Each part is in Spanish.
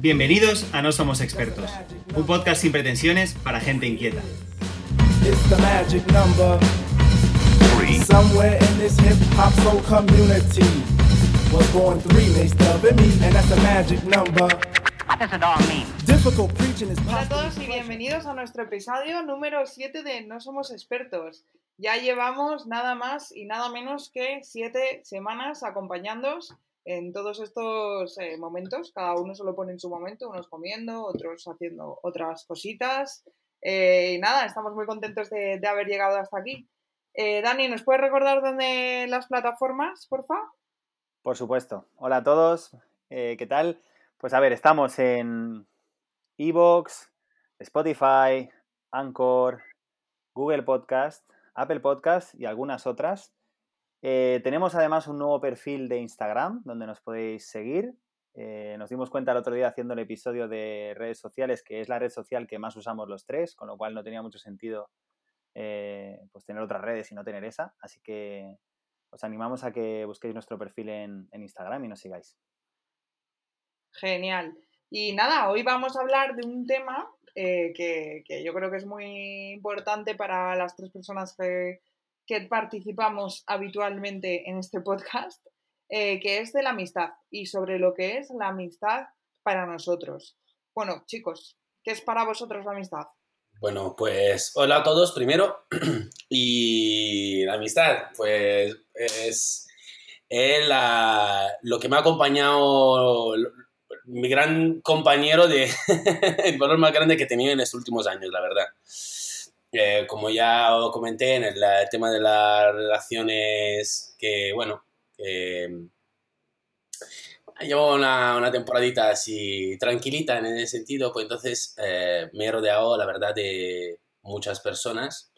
Bienvenidos a No Somos Expertos, un podcast sin pretensiones para gente inquieta. It's the magic number. Somewhere in this hip hop soul community was born three mates and me, and that's the magic number. What does it all mean? Difficult preaching is Hola a todos y bienvenidos a nuestro episodio número 7 de No Somos Expertos. Ya llevamos nada más y nada menos que 7 semanas acompañándoos en todos estos eh, momentos. Cada uno se lo pone en su momento, unos comiendo, otros haciendo otras cositas. Eh, y nada, estamos muy contentos de, haber llegado hasta aquí. Eh, Dani, ¿nos puedes recordar dónde las plataformas, porfa? Por supuesto. Hola a todos. ¿Qué tal? Pues a ver, estamos en Evox, Spotify, Anchor, Google Podcast, Apple Podcast y algunas otras. Eh, tenemos además un nuevo perfil de Instagram donde nos podéis seguir. Eh, nos dimos cuenta el otro día haciendo el episodio de redes sociales que es la red social que más usamos los tres, con lo cual no tenía mucho sentido eh, pues tener otras redes y no tener esa. Así que os animamos a que busquéis nuestro perfil en, Instagram y nos sigáis. Genial. Y nada, hoy vamos a hablar de un tema que yo creo que es muy importante para las tres personas que, que participamos habitualmente en este podcast, eh, que es de la amistad y sobre lo que es la amistad para nosotros. Bueno, chicos, ¿qué es para vosotros la amistad? Bueno, pues hola a todos primero. Y la amistad, pues es, es la- lo que me ha acompañado, mi gran compañero de el valor más grande que he tenido en los últimos años, la verdad. Eh, como ya os comenté en el, el tema de las relaciones, que bueno, que llevo una, una temporadita así tranquilita en ese sentido, pues entonces eh, me he rodeado, la verdad, de muchas personas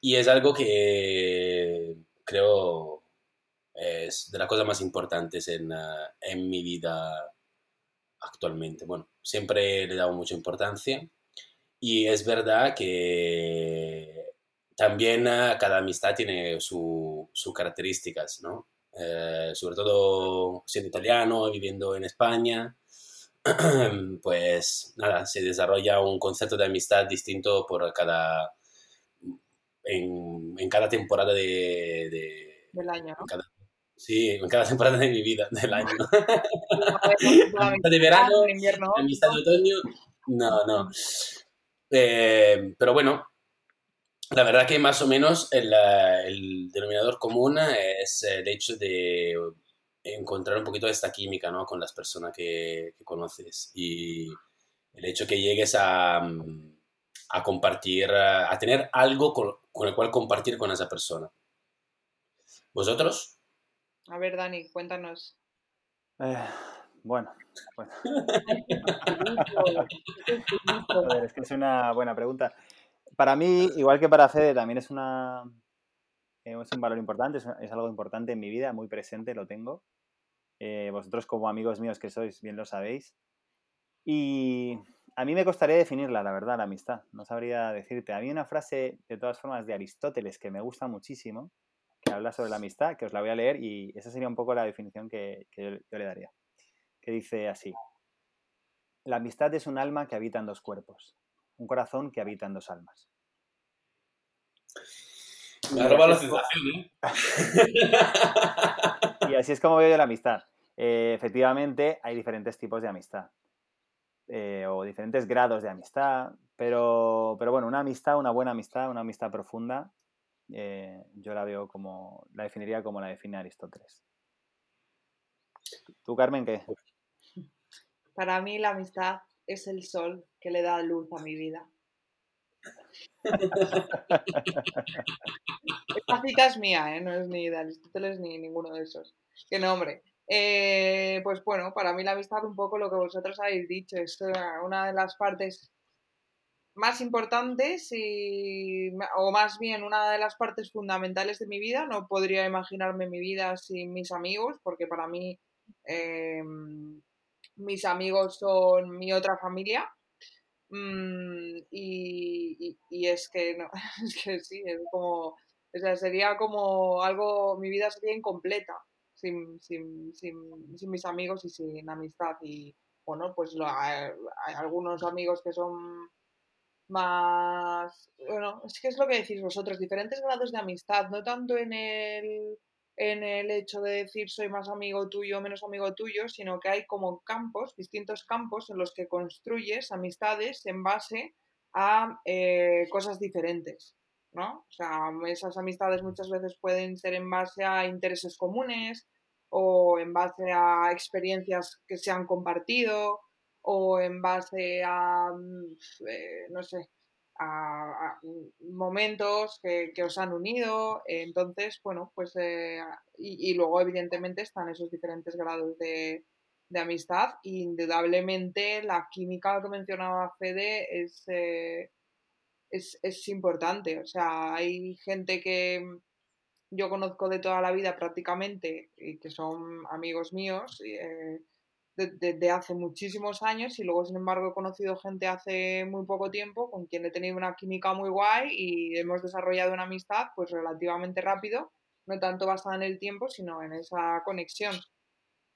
y es algo que creo es de las cosas más importantes en, ah, en mi vida actualmente. Bueno, siempre le he dado mucha importancia y es verdad que también ah, cada amistad tiene su- sus características, ¿no? Eh, sobre todo siendo italiano, viviendo en España, pues nada, se desarrolla un concepto de amistad distinto por cada, en, en cada temporada de, de- Del año, en ¿no? cada- sí, en cada temporada de mi vida, del año. La amistad de verano, en invierno. amistad de otoño, no, no. Eh, pero bueno, la verdad que más o menos el, eh, el denominador común es el hecho de encontrar un poquito de esta química ¿no? con las personas que, que conoces y el hecho que llegues a, a compartir, a a tener algo con, con el cual compartir con esa persona. ¿Vosotros? A ver, Dani, cuéntanos. Eh, bueno, bueno, joder, es que es una buena pregunta. Para mí, igual que para Fede, también es una eh, es un valor importante, es, algo importante en mi vida, muy presente, lo tengo. Eh, vosotros como amigos míos que sois, bien lo sabéis. Y a mí me costaría definirla, la verdad, la amistad. No sabría decirte. A mí una frase, de todas formas, de Aristóteles que me gusta muchísimo, que habla sobre la amistad, que os la voy a leer y esa sería un poco la definición que, que yo, yo le daría. Que dice así. La amistad es un alma que habita en dos cuerpos, un corazón que habita en dos almas. Me la sensación, ¿eh? Y así es como veo yo la amistad. Eh, efectivamente, hay diferentes tipos de amistad. eh, o diferentes grados de amistad. Pero, pero bueno, una amistad, una buena amistad, una amistad profunda, eh, yo la veo como, la definiría como la define Aristóteles. ¿Tú, Carmen, qué? Para mí la amistad es el sol que le da luz a mi vida. Esta cita es mía, ¿eh? no es ni de Aristóteles ni ninguno de esos. Qué nombre. Eh, pues bueno, para mí la amistad un poco lo que vosotros habéis dicho, es eh, una de las partes más importantes y, o más bien una de las partes fundamentales de mi vida. No podría imaginarme mi vida sin mis amigos, porque para mí eh, mis amigos son mi otra familia. Mm, y, y- es que no, es que sí, es como, o sea, sería como algo, mi vida sería incompleta sin, sin, sin, sin mis amigos y sin amistad. Y, bueno, pues lo- hay hay algunos amigos que son más, bueno, es que es lo que decís vosotros, diferentes grados de amistad, no tanto en el, en el hecho de decir soy más amigo tuyo o menos amigo tuyo, sino que hay como campos, distintos campos en los que construyes amistades en base a eh, cosas diferentes, ¿no? O sea, esas amistades muchas veces pueden ser en base a intereses comunes o en base a experiencias que se han compartido o en base a, mm, eh, no sé, a, a momentos que, que os han unido. Entonces, bueno, pues, eh, y, luego evidentemente están esos diferentes grados de, de amistad. Y indudablemente la química que mencionaba Fede es, eh, es, es importante. O sea, hay gente que yo conozco de toda la vida prácticamente y que son amigos míos. eh, de, hace muchísimos años y luego, sin embargo, he conocido gente hace muy poco tiempo con quien he tenido una química muy guay y hemos desarrollado una amistad pues relativamente rápido, no tanto basada en el tiempo, sino en esa conexión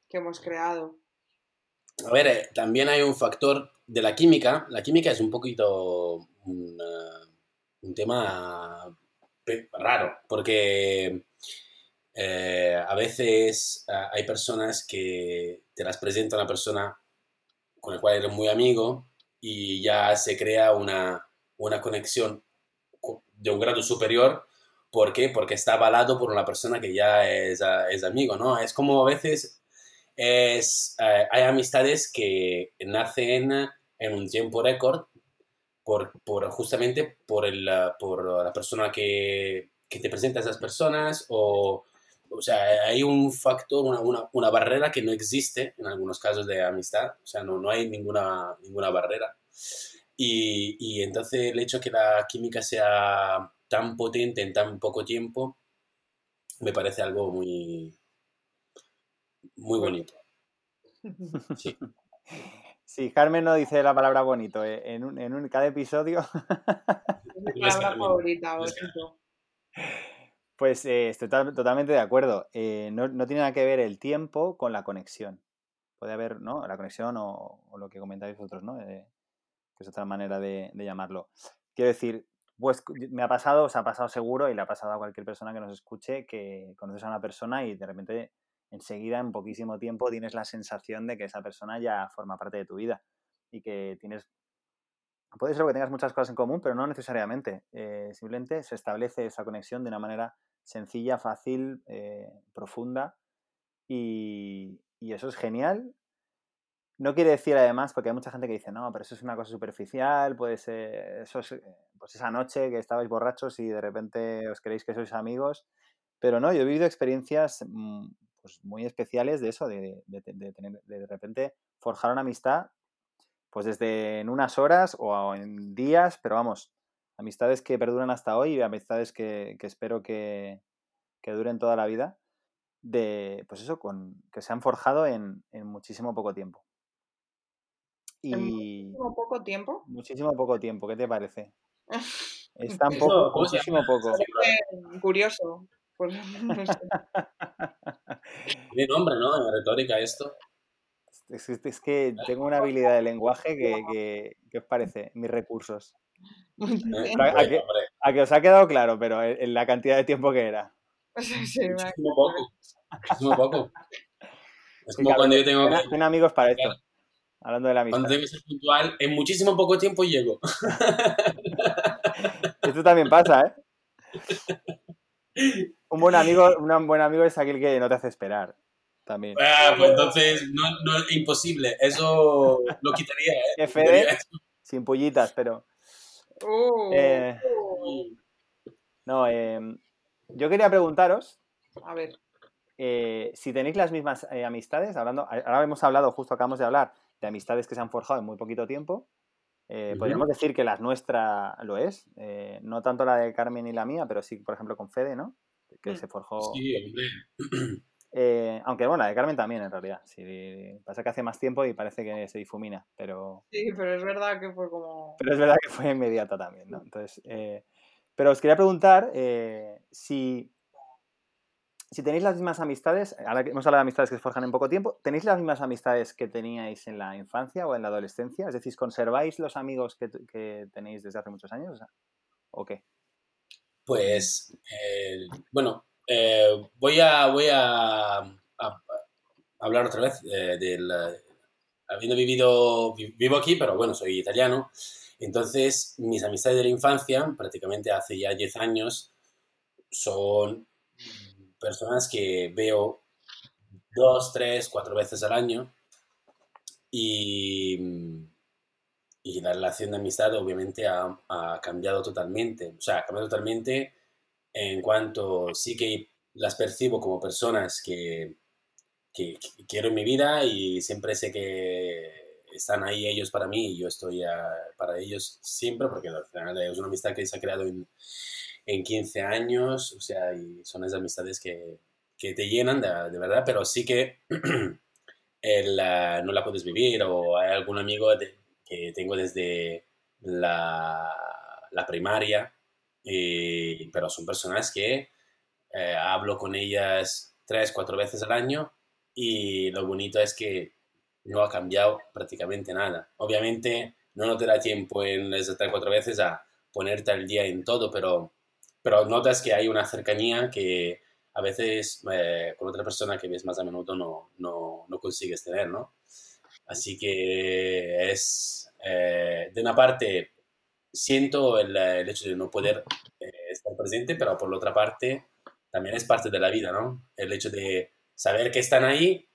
que hemos creado. A ver, eh, también hay un factor de la química. La química es un poquito un, uh, un tema raro, porque eh, a veces uh, hay personas que te las presenta una persona con la cual eres muy amigo y ya se crea una, una conexión co- de un grado superior. ¿Por qué? Porque está avalado por una persona que ya es, uh, es amigo, ¿no? Es como a veces es, eh, hay amistades que nacen en un tiempo récord por, por justamente por, el, uh, por la persona que, que, te presenta a esas personas o, o sea, hay un factor, una, una, una, barrera que no existe en algunos casos de amistad, o sea, no, no hay ninguna, ninguna barrera. Y, y entonces el hecho de que la química sea tan potente en tan poco tiempo me parece algo muy, muy bonito. Sí. sí. Carmen no dice la palabra bonito eh, en, un, en un, cada episodio. Es mi palabra favorita, bonito. Pues eh, estoy totalmente de acuerdo. Eh, no, no, tiene nada que ver el tiempo con la conexión. Puede haber, ¿no? La conexión o, lo que comentáis vosotros, ¿no? Eh, que es otra manera de, llamarlo. Quiero decir, pues me ha pasado, os ha pasado seguro y le ha pasado a cualquier persona que nos escuche que conoces a una persona y de repente enseguida, en poquísimo tiempo, tienes la sensación de que esa persona ya forma parte de tu vida y que tienes... Puede ser que tengas muchas cosas en común, pero no necesariamente. Simplemente se establece esa conexión de una manera sencilla, fácil, eh, profunda y, y, eso es genial. No quiere decir además, porque hay mucha gente que dice, no, pero eso es una cosa superficial, puede ser, eso es, pues esa noche que estabais borrachos y de repente os creéis que sois amigos, pero no, yo he vivido experiencias pues, muy especiales de eso, de, de, de, tener, de, de repente forjar una amistad, pues desde en unas horas o en días, pero vamos, amistades que perduran hasta hoy y amistades que, que espero que, que, duren toda la vida, de, pues eso, con, que se han forjado en, en muchísimo poco tiempo. Y... ¿En muchísimo poco tiempo? Muchísimo poco tiempo, ¿qué te parece? Es tan poco, muchísimo poco. Curioso. Pues, no sé. Tiene nombre, ¿no? En retórica esto. Es, es, es, que tengo una habilidad de lenguaje que, que, que os parece, mis recursos. Eh, A, que, a, que, os ha quedado claro, pero en, en la cantidad de tiempo que era. Sí, sí, muchísimo poco. Muchísimo poco. Es como cuando yo tengo que... Amigos para esto. Hablando de la amistad. Cuando tengo que ser puntual, en muchísimo poco tiempo llego. Esto también pasa, ¿eh? Un buen amigo, un buen amigo es aquel que no te hace esperar. También. Ah, pues entonces, no, no, imposible. Eso lo quitaría, ¿eh? FD, sin pullitas, pero. Uh, eh, uh. No, eh, yo quería preguntaros. A ver. Eh, si tenéis las mismas eh, amistades, hablando, ahora hemos hablado, justo acabamos de hablar, de amistades que se han forjado en muy poquito tiempo. Eh, uh -huh. Podríamos decir que la nuestra lo es, eh, no tanto la de Carmen y la mía, pero sí, por ejemplo, con Fede, ¿no? Que se forjó. Sí, hombre. Eh, aunque bueno, la de Carmen también, en realidad. Sí, pasa que hace más tiempo y parece que se difumina, pero. Sí, pero es verdad que fue como. Pero es verdad que fue inmediata también, ¿no? Entonces, eh, pero os quería preguntar eh, si si tenéis las mismas amistades, ahora que hemos hablado de amistades que se forjan en poco tiempo, ¿tenéis las mismas amistades que teníais en la infancia o en la adolescencia? Es decir, ¿conserváis los amigos que, tenéis desde hace muchos años? ¿O qué? Pues, eh, bueno, eh, voy a, voy a, hablar otra vez eh, del... Habiendo vivido, vivo aquí, pero bueno, soy italiano, entonces mis amistades de la infancia, prácticamente hace ya 10 años, son personas que veo dos, tres, cuatro veces al año y, y la relación de amistad obviamente ha, ha, cambiado totalmente. O sea, ha cambiado totalmente en cuanto sí que las percibo como personas que, que, quiero en mi vida y siempre sé que están ahí ellos para mí y yo estoy para ellos siempre porque al final es una amistad que se ha creado en, en 15 años, o sea, son esas amistades que, que te llenan de, de, verdad, pero sí que el, no la puedes vivir o hay algún amigo que tengo desde la, la primaria, y, pero son personas que eh, hablo con ellas tres, cuatro veces al año y lo bonito es que no ha cambiado prácticamente nada. Obviamente no te da tiempo en esas tres, cuatro veces a ponerte al día en todo, pero pero notas que hay una cercanía que a veces eh, con otra persona que ves más a menudo no, no, no consigues tener, ¿no? Así que es, eh, de una parte, siento el, el, hecho de no poder eh, estar presente, pero por la otra parte, también es parte de la vida, ¿no? El hecho de saber que están ahí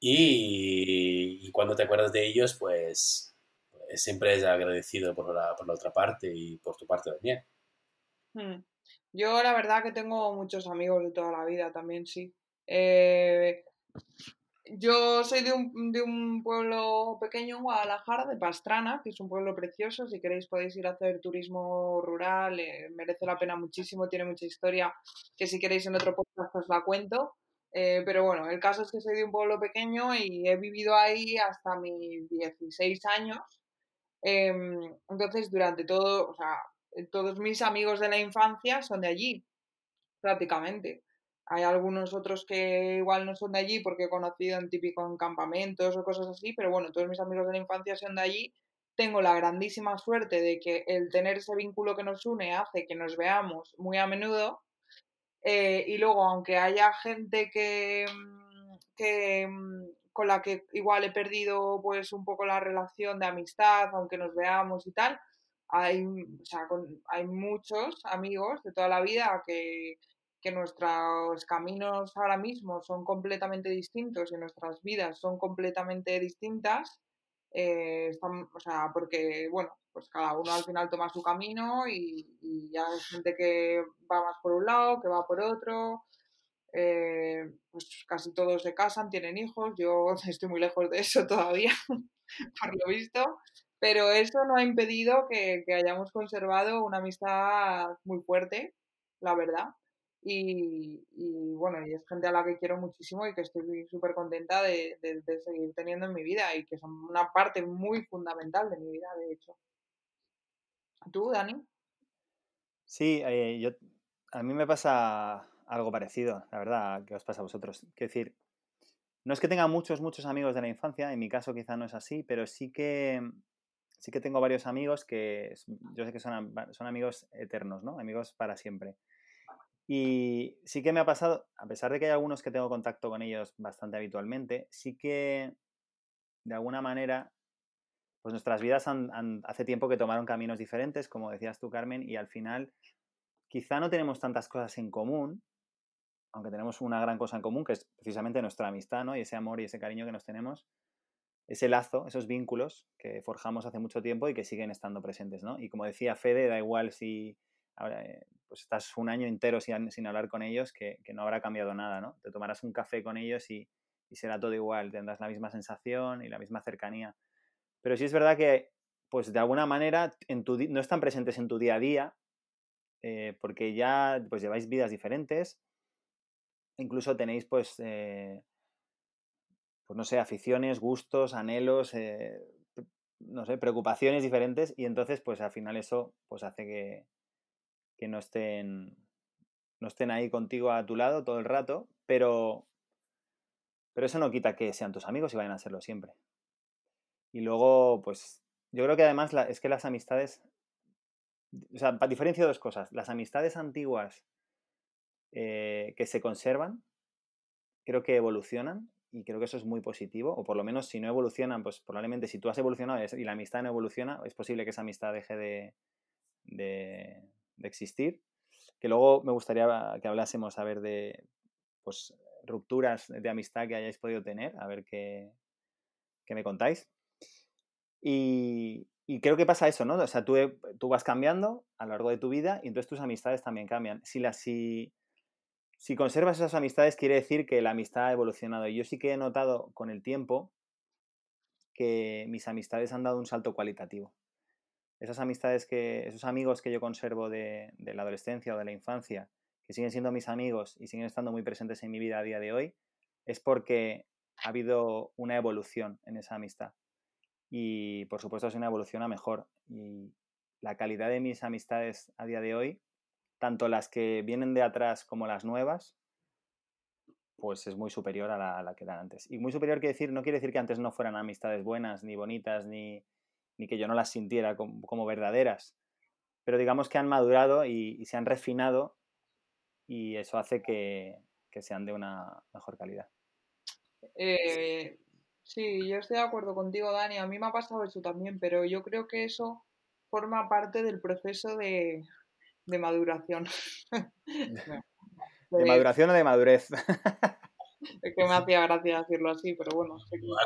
y, y cuando te acuerdas de ellos, pues, pues siempre es agradecido por la, por la otra parte y por tu parte también. Hmm. Yo la verdad que tengo muchos amigos de toda la vida también, sí. Eh, yo soy de un, de un, pueblo pequeño en Guadalajara, de Pastrana, que es un pueblo precioso. Si queréis podéis ir a hacer turismo rural, eh, merece la pena muchísimo, tiene mucha historia, que si queréis en otro podcast os la cuento. Eh, pero bueno, el caso es que soy de un pueblo pequeño y he vivido ahí hasta mis 16 años. Em, entonces, durante todo, o sea, todos mis amigos de la infancia son de allí, prácticamente. Hay algunos otros que igual no son de allí porque he conocido en típico en campamentos o cosas así, pero bueno, todos mis amigos de la infancia son de allí. Tengo la grandísima suerte de que el tener ese vínculo que nos une hace que nos veamos muy a menudo. Eh, y luego, aunque haya gente que, mm, que, mm, con la que igual he perdido pues un poco la relación de amistad, aunque nos veamos y tal, hay, o sea, hay muchos amigos de toda la vida que, que nuestros caminos ahora mismo son completamente distintos y nuestras vidas son completamente distintas. Eh, o sea, porque, bueno, pues cada uno al final toma su camino y, ya hay gente que va más por un lado, que va por otro. Eh, pues casi todos se casan, tienen hijos. Yo estoy muy lejos de eso todavía, por lo visto. Pero eso no ha impedido que hayamos conservado una amistad muy fuerte, la verdad. Y, bueno, y es gente a la que quiero muchísimo y que estoy súper contenta de, de, de, seguir teniendo en mi vida y que son una parte muy fundamental de mi vida, de hecho. ¿Tú, Dani? Sí, eh, yo, a mí me pasa algo parecido, la verdad, que os pasa a vosotros. Quiero decir, no es que tenga muchos, muchos amigos de la infancia, en mi caso quizá no es así, pero sí que sí que tengo varios amigos que yo sé que son, son amigos eternos, ¿no? Amigos para siempre. Y sí que me ha pasado, a pesar de que hay algunos que tengo contacto con ellos bastante habitualmente, sí que de alguna manera, pues nuestras vidas han, hace tiempo que tomaron caminos diferentes, como decías tú, Carmen, y al final quizá no tenemos tantas cosas en común, aunque tenemos una gran cosa en común, que es precisamente nuestra amistad, ¿no? Y ese amor y ese cariño que nos tenemos ese lazo, esos vínculos que forjamos hace mucho tiempo y que siguen estando presentes, ¿no? Y como decía Fede, da igual si ahora, eh, pues estás un año entero sin, sin hablar con ellos, que, que, no habrá cambiado nada, ¿no? Te tomarás un café con ellos y, será todo igual, tendrás la misma sensación y la misma cercanía. Pero sí es verdad que, pues de alguna manera, en tu, no están presentes en tu día a día, eh, porque ya pues lleváis vidas diferentes, incluso tenéis pues... Eh, pues no sé, aficiones, gustos, anhelos, eh, no sé, preocupaciones diferentes y entonces pues al final eso pues hace que, que no estén no estén ahí contigo a tu lado todo el rato, pero, pero eso no quita que sean tus amigos y vayan a serlo siempre. Y luego, pues, yo creo que además es que las amistades, o sea, diferencia dos cosas. Las amistades antiguas eh, que se conservan, creo que evolucionan y creo que eso es muy positivo, o por lo menos si no evolucionan, pues probablemente si tú has evolucionado y la amistad no evoluciona, es posible que esa amistad deje de, de, existir. Que luego me gustaría que hablásemos a ver de pues, rupturas de amistad que hayáis podido tener, a ver qué, qué me contáis. Y, y, creo que pasa eso, ¿no? O sea, tú, tú, vas cambiando a lo largo de tu vida y entonces tus amistades también cambian. Si, las, si, si conservas esas amistades, quiere decir que la amistad ha evolucionado. Y yo sí que he notado con el tiempo que mis amistades han dado un salto cualitativo esas amistades que, esos amigos que yo conservo de, la adolescencia o de la infancia, que siguen siendo mis amigos y siguen estando muy presentes en mi vida a día de hoy, es porque ha habido una evolución en esa amistad. Y por supuesto es una evolución a mejor. Y la calidad de mis amistades a día de hoy, tanto las que vienen de atrás como las nuevas, pues es muy superior a la, que eran antes. Y muy superior quiere decir, no quiere decir que antes no fueran amistades buenas, ni bonitas, ni, ni que yo no las sintiera como, verdaderas. Pero digamos que han madurado y, se han refinado y eso hace que, sean de una mejor calidad. Eh, sí, yo estoy de acuerdo contigo, Dani. A mí me ha pasado eso también, pero yo creo que eso forma parte del proceso de, maduración. ¿De maduración o de madurez? Es que me hacía gracia decirlo así, pero bueno.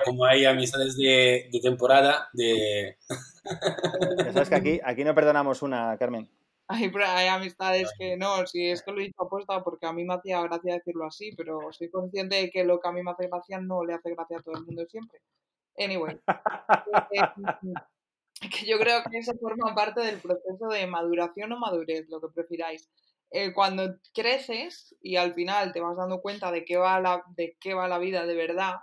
Como hay amistades de, temporada, de... Sabes que aquí, aquí no perdonamos una, Carmen. Hay, hay amistades que no, si es que lo he dicho apuesta porque a mí me hacía gracia decirlo así, pero soy consciente de que lo que a mí me hace gracia no le hace gracia a todo el mundo siempre. Anyway. que yo creo que eso forma parte del proceso de maduración o madurez, lo que prefiráis. Eh, cuando creces y al final te vas dando cuenta de qué, va la, de qué va la vida de verdad,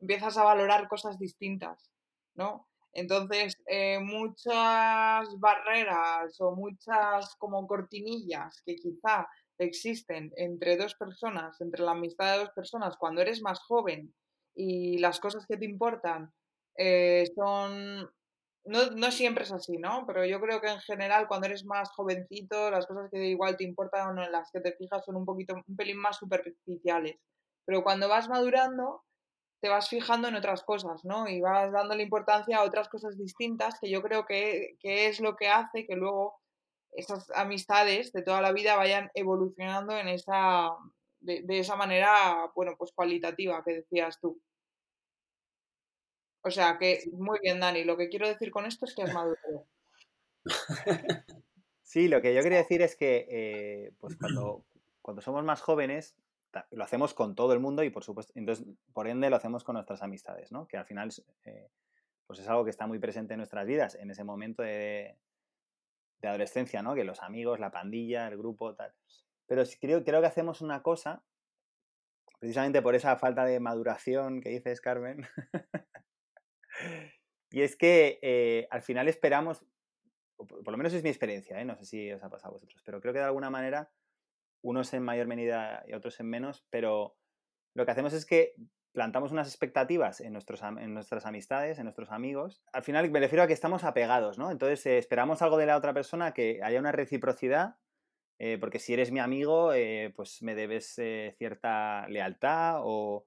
empiezas a valorar cosas distintas, ¿no? Entonces, eh, muchas barreras o muchas como cortinillas que quizá existen entre dos personas, entre la amistad de dos personas, cuando eres más joven y las cosas que te importan eh, son no, no, siempre es así, ¿no? Pero yo creo que en general cuando eres más jovencito, las cosas que igual te importan o en las que te fijas son un poquito, un pelín más superficiales. Pero cuando vas madurando, te vas fijando en otras cosas, ¿no? Y vas dándole importancia a otras cosas distintas que yo creo que, es lo que hace que luego esas amistades de toda la vida vayan evolucionando en esa, de, de esa manera, bueno, pues cualitativa que decías tú. O sea que, muy bien, Dani, lo que quiero decir con esto es que has madurado. Sí, lo que yo quería decir es que eh, pues cuando, cuando somos más jóvenes, lo hacemos con todo el mundo y por supuesto, entonces, por ende, lo hacemos con nuestras amistades, ¿no? Que al final eh, pues es algo que está muy presente en nuestras vidas en ese momento de, de adolescencia, ¿no? Que los amigos, la pandilla, el grupo, tal. Pero creo, creo que hacemos una cosa, precisamente por esa falta de maduración que dices, Carmen, Y es que eh, al final esperamos, por lo menos es mi experiencia, ¿eh? no sé si os ha pasado a vosotros, pero creo que de alguna manera unos en mayor medida y otros en menos, pero lo que hacemos es que plantamos unas expectativas en, nuestros, en nuestras amistades, en nuestros amigos. Al final me refiero a que estamos apegados, ¿no? Entonces eh, esperamos algo de la otra persona, que haya una reciprocidad, porque si eres mi amigo, pues me debes cierta lealtad o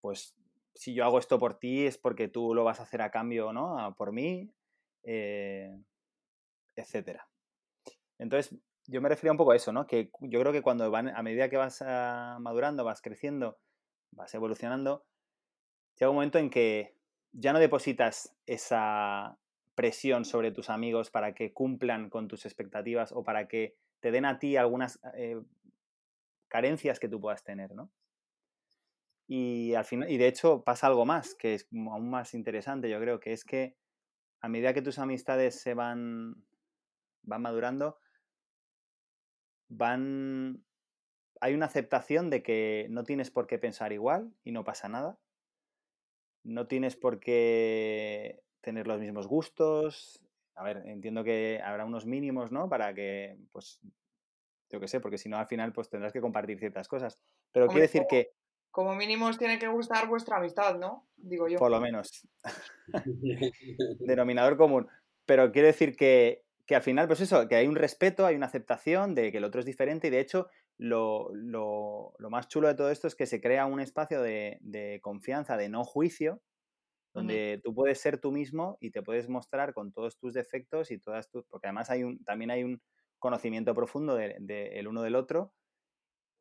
pues si yo hago esto por ti es porque tú lo vas a hacer a cambio, ¿no? Por mí, eh, etcétera. Entonces, yo me refería un poco a eso, ¿no? Que yo creo que cuando van, a medida que vas ah, madurando, vas creciendo, vas evolucionando, llega un momento en que ya no depositas esa presión sobre tus amigos para que cumplan con tus expectativas o para que te den a ti algunas eh, carencias que tú puedas tener, ¿no? Y, al final, y de hecho pasa algo más, que es aún más interesante, yo creo, que es que a medida que tus amistades se van, van madurando, van, hay una aceptación de que no tienes por qué pensar igual y no pasa nada. No tienes por qué tener los mismos gustos. A ver, entiendo que habrá unos mínimos, ¿no? Para que, pues, yo qué sé, porque si no al final pues tendrás que compartir ciertas cosas. Pero quiero decir que... Como mínimo os tiene que gustar vuestra amistad, ¿no? Digo yo. Por lo menos. Denominador común. Pero quiero decir que, al final, pues eso, que hay un respeto, hay una aceptación de que el otro es diferente y de hecho lo, más chulo de todo esto es que se crea un espacio de, confianza, de no juicio, donde tú puedes ser tú mismo y te puedes mostrar con todos tus defectos y todas tus... Porque además hay un, también hay un conocimiento profundo del de, uno del otro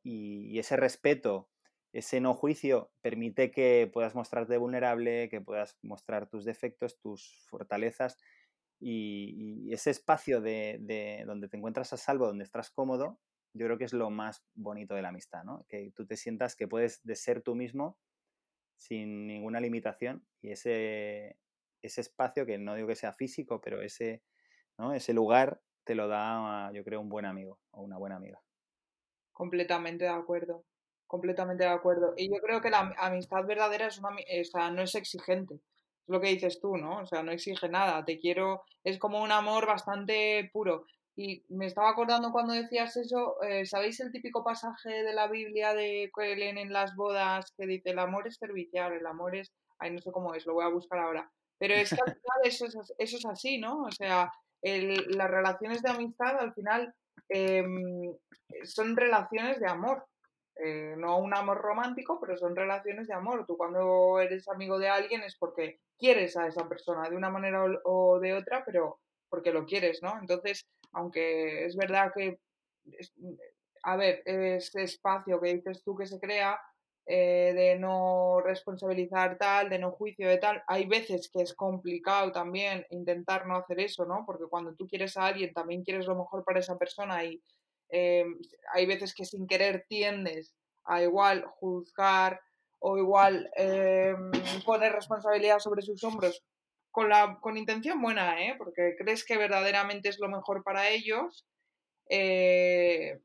y, ese respeto, ese no juicio permite que puedas mostrarte vulnerable, que puedas mostrar tus defectos, tus fortalezas y, ese espacio de, donde te encuentras a salvo, donde estás cómodo, yo creo que es lo más bonito de la amistad, ¿no? Que tú te sientas que puedes de ser tú mismo sin ninguna limitación y ese, ese espacio, que no digo que sea físico, pero ese, ¿no? ese lugar te lo da, yo creo, un buen amigo o una buena amiga. Completamente de acuerdo, completamente de acuerdo. Y yo creo que la amistad verdadera es una, o sea, no es exigente. Es lo que dices tú, ¿no? O sea, no exige nada. Te quiero, es como un amor bastante puro. Y me estaba acordando cuando decías eso, eh, ¿sabéis el típico pasaje de la Biblia de que leen en las bodas que dice el amor es servicial, el amor es, ay, no sé cómo es, lo voy a buscar ahora. Pero es que al final eso es, eso es así, ¿no? O sea, las relaciones de amistad al final em, son relaciones de amor. Eh, no un amor romántico, pero son relaciones de amor. Tú cuando eres amigo de alguien es porque quieres a esa persona de una manera o, de otra, pero porque lo quieres, ¿no? Entonces, aunque es verdad que, a ver, ese espacio que dices tú que se crea, eh, de no responsabilizar tal, de no juicio de tal. Hay veces que es complicado también intentar no hacer eso, ¿no? Porque cuando tú quieres a alguien también quieres lo mejor para esa persona y eh, hay veces que sin querer tiendes a igual juzgar o igual eh, poner responsabilidad sobre sus hombros con, la, con intención buena, ¿eh? Porque crees que verdaderamente es lo mejor para ellos. Eh,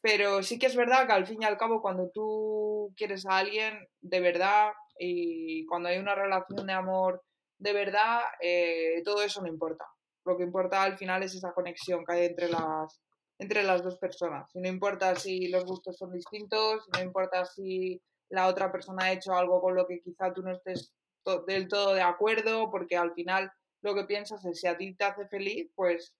pero sí que es verdad que al fin y al cabo cuando tú quieres a alguien de verdad y cuando hay una relación de amor de verdad, eh, todo eso no importa. Lo que importa al final es esa conexión que hay entre las, entre las dos personas. Y no importa si los gustos son distintos, no importa si la otra persona ha hecho algo con lo que quizá tú no estés del todo de acuerdo, porque al final lo que piensas es si a ti te hace feliz, pues,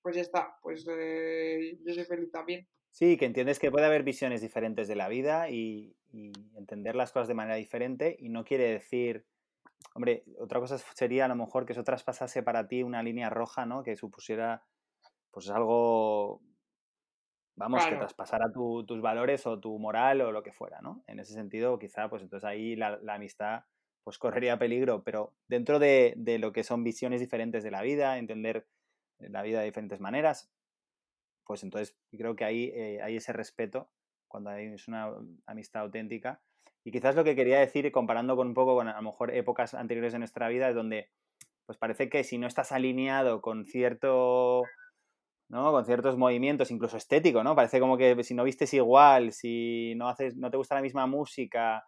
pues ya está, pues eh, yo soy feliz también. Sí, que entiendes que puede haber visiones diferentes de la vida y, entender las cosas de manera diferente y no quiere decir, hombre, otra cosa sería a lo mejor que eso traspasase para ti una línea roja, ¿no? Que supusiera pues algo, vamos, que traspasara tus valores o tu moral o lo que fuera, ¿no? En ese sentido, quizá, pues entonces ahí la, amistad pues correría peligro, pero dentro de, de, lo que son visiones diferentes de la vida, entender la vida de diferentes maneras, pues entonces creo que ahí eh, hay ese respeto cuando hay, es una amistad auténtica. Y quizás lo que quería decir, comparando con un poco con a lo mejor épocas anteriores de nuestra vida, es donde pues parece que si no estás alineado con cierto ¿no? con ciertos movimientos, incluso estético, ¿no? Parece como que si no vistes igual, si no haces, no te gusta la misma música,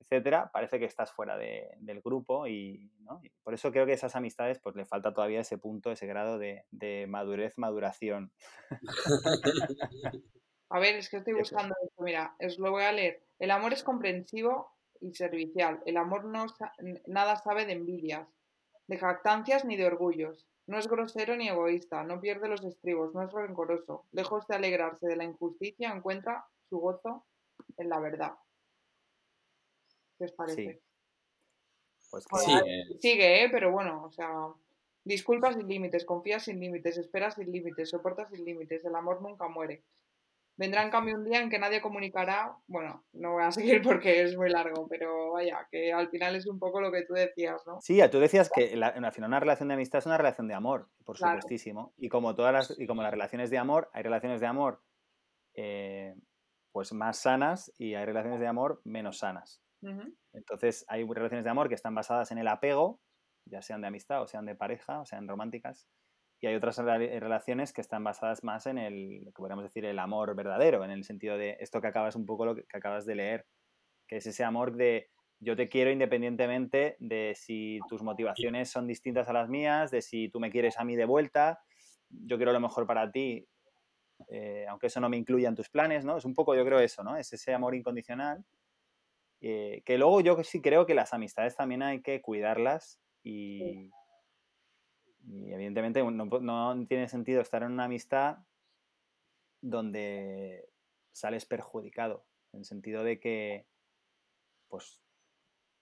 etcétera, parece que estás fuera del grupo y, por eso creo que esas amistades pues le falta todavía ese punto, ese grado de, madurez, maduración. A ver, es que estoy buscando esto, mira, os lo voy a leer. El amor es comprensivo y servicial. El amor no nada sabe de envidias, de jactancias ni de orgullos. No es grosero ni egoísta, no pierde los estribos, no es rencoroso. Lejos de alegrarse de la injusticia, encuentra su gozo en la verdad. ¿Qué os parece? Pues Sigue, ¿eh? pero bueno, o sea, disculpas sin límites, confías sin límites, esperas sin límites, soportas sin límites, el amor nunca muere. Vendrá en cambio un día en que nadie comunicará, bueno, no voy a seguir porque es muy largo, pero vaya, que al final es un poco lo que tú decías, ¿no? Sí, tú decías que la, al final una relación de amistad es una relación de amor, por supuestísimo. Y como todas las, y como las relaciones de amor, hay relaciones de amor eh, pues más sanas y hay relaciones de amor menos sanas. Entonces, hay relaciones de amor que están basadas en el apego, ya sean de amistad o sean de pareja o sean románticas, y hay otras relaciones que están basadas más en el, que podríamos decir, el amor verdadero, en el sentido de esto que acabas un poco lo que, acabas de leer, que es ese amor de yo te quiero independientemente de si tus motivaciones son distintas a las mías, de si tú me quieres a mí de vuelta, yo quiero lo mejor para ti, eh, aunque eso no me incluya en tus planes, ¿no? Es un poco, yo creo, eso, ¿no? Es ese amor incondicional. eh, que luego yo sí creo que las amistades también hay que cuidarlas y, y evidentemente no, no tiene sentido estar en una amistad donde sales perjudicado, en el sentido de que, pues,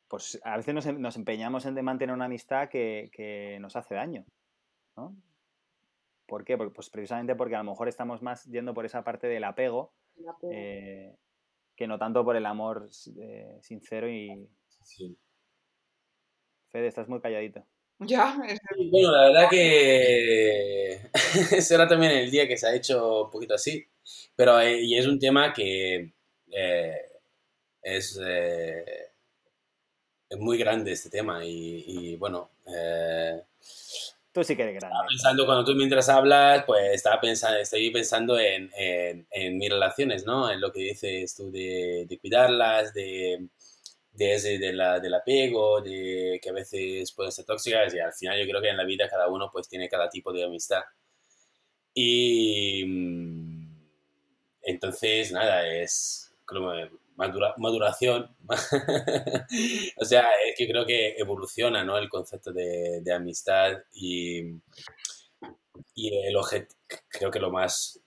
pues a veces nos, em- nos empeñamos en de mantener una amistad que, que nos hace daño, ¿no? ¿Por qué? Porque, pues precisamente porque a lo mejor estamos más yendo por esa parte del apego eh, que no tanto por el amor eh, sincero y... Sí. Fede, estás muy calladito. Ya, Bueno, la verdad que será también el día que se ha hecho un poquito así, pero eh, y es un tema que eh, es, eh, es muy grande este tema y, y, bueno, eh, Tú sí que eres grande. estaba pensando cuando tú mientras hablas, pues estaba pensando, estoy pensando en, en, en mis relaciones, ¿no? En lo que dices tú de, de cuidarlas, de, de ese, de la, del apego, de que a veces pueden ser tóxicas y al final yo creo que en la vida cada uno pues tiene cada tipo de amistad. Y mm, entonces, nada, es como madura- maduración. o sea, es que creo que evoluciona, ¿no? El concepto de, de amistad y, y el objet- creo que lo más,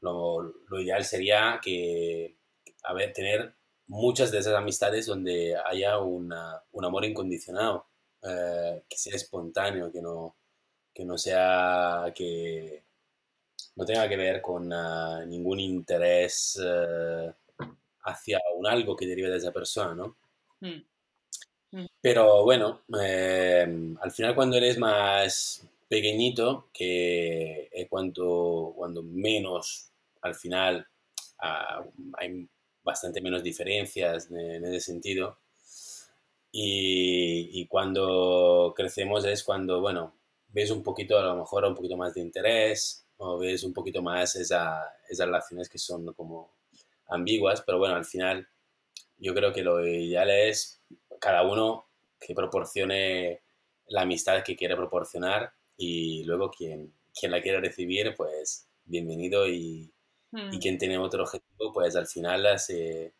lo, lo ideal sería que, a ver, tener muchas de esas amistades donde haya una- un amor incondicionado, eh, que sea espontáneo, que no, que no sea, que no tenga que ver con ah, ningún interés eh, hacia un algo que derive de esa persona, ¿no? Mm. Pero bueno, eh, al final cuando eres más pequeñito, que es cuando, cuando menos, al final ah, hay bastante menos diferencias en, ese sentido. Y, y cuando crecemos es cuando, bueno, ves un poquito, a lo mejor un poquito más de interés, o ves un poquito más esa, esas relaciones que son como ambiguas, pero bueno, al final yo creo que lo ideal es cada uno que proporcione la amistad que quiere proporcionar y luego quien, quien la quiere recibir, pues bienvenido y, Mm. y quien tiene otro objetivo, pues al final hace-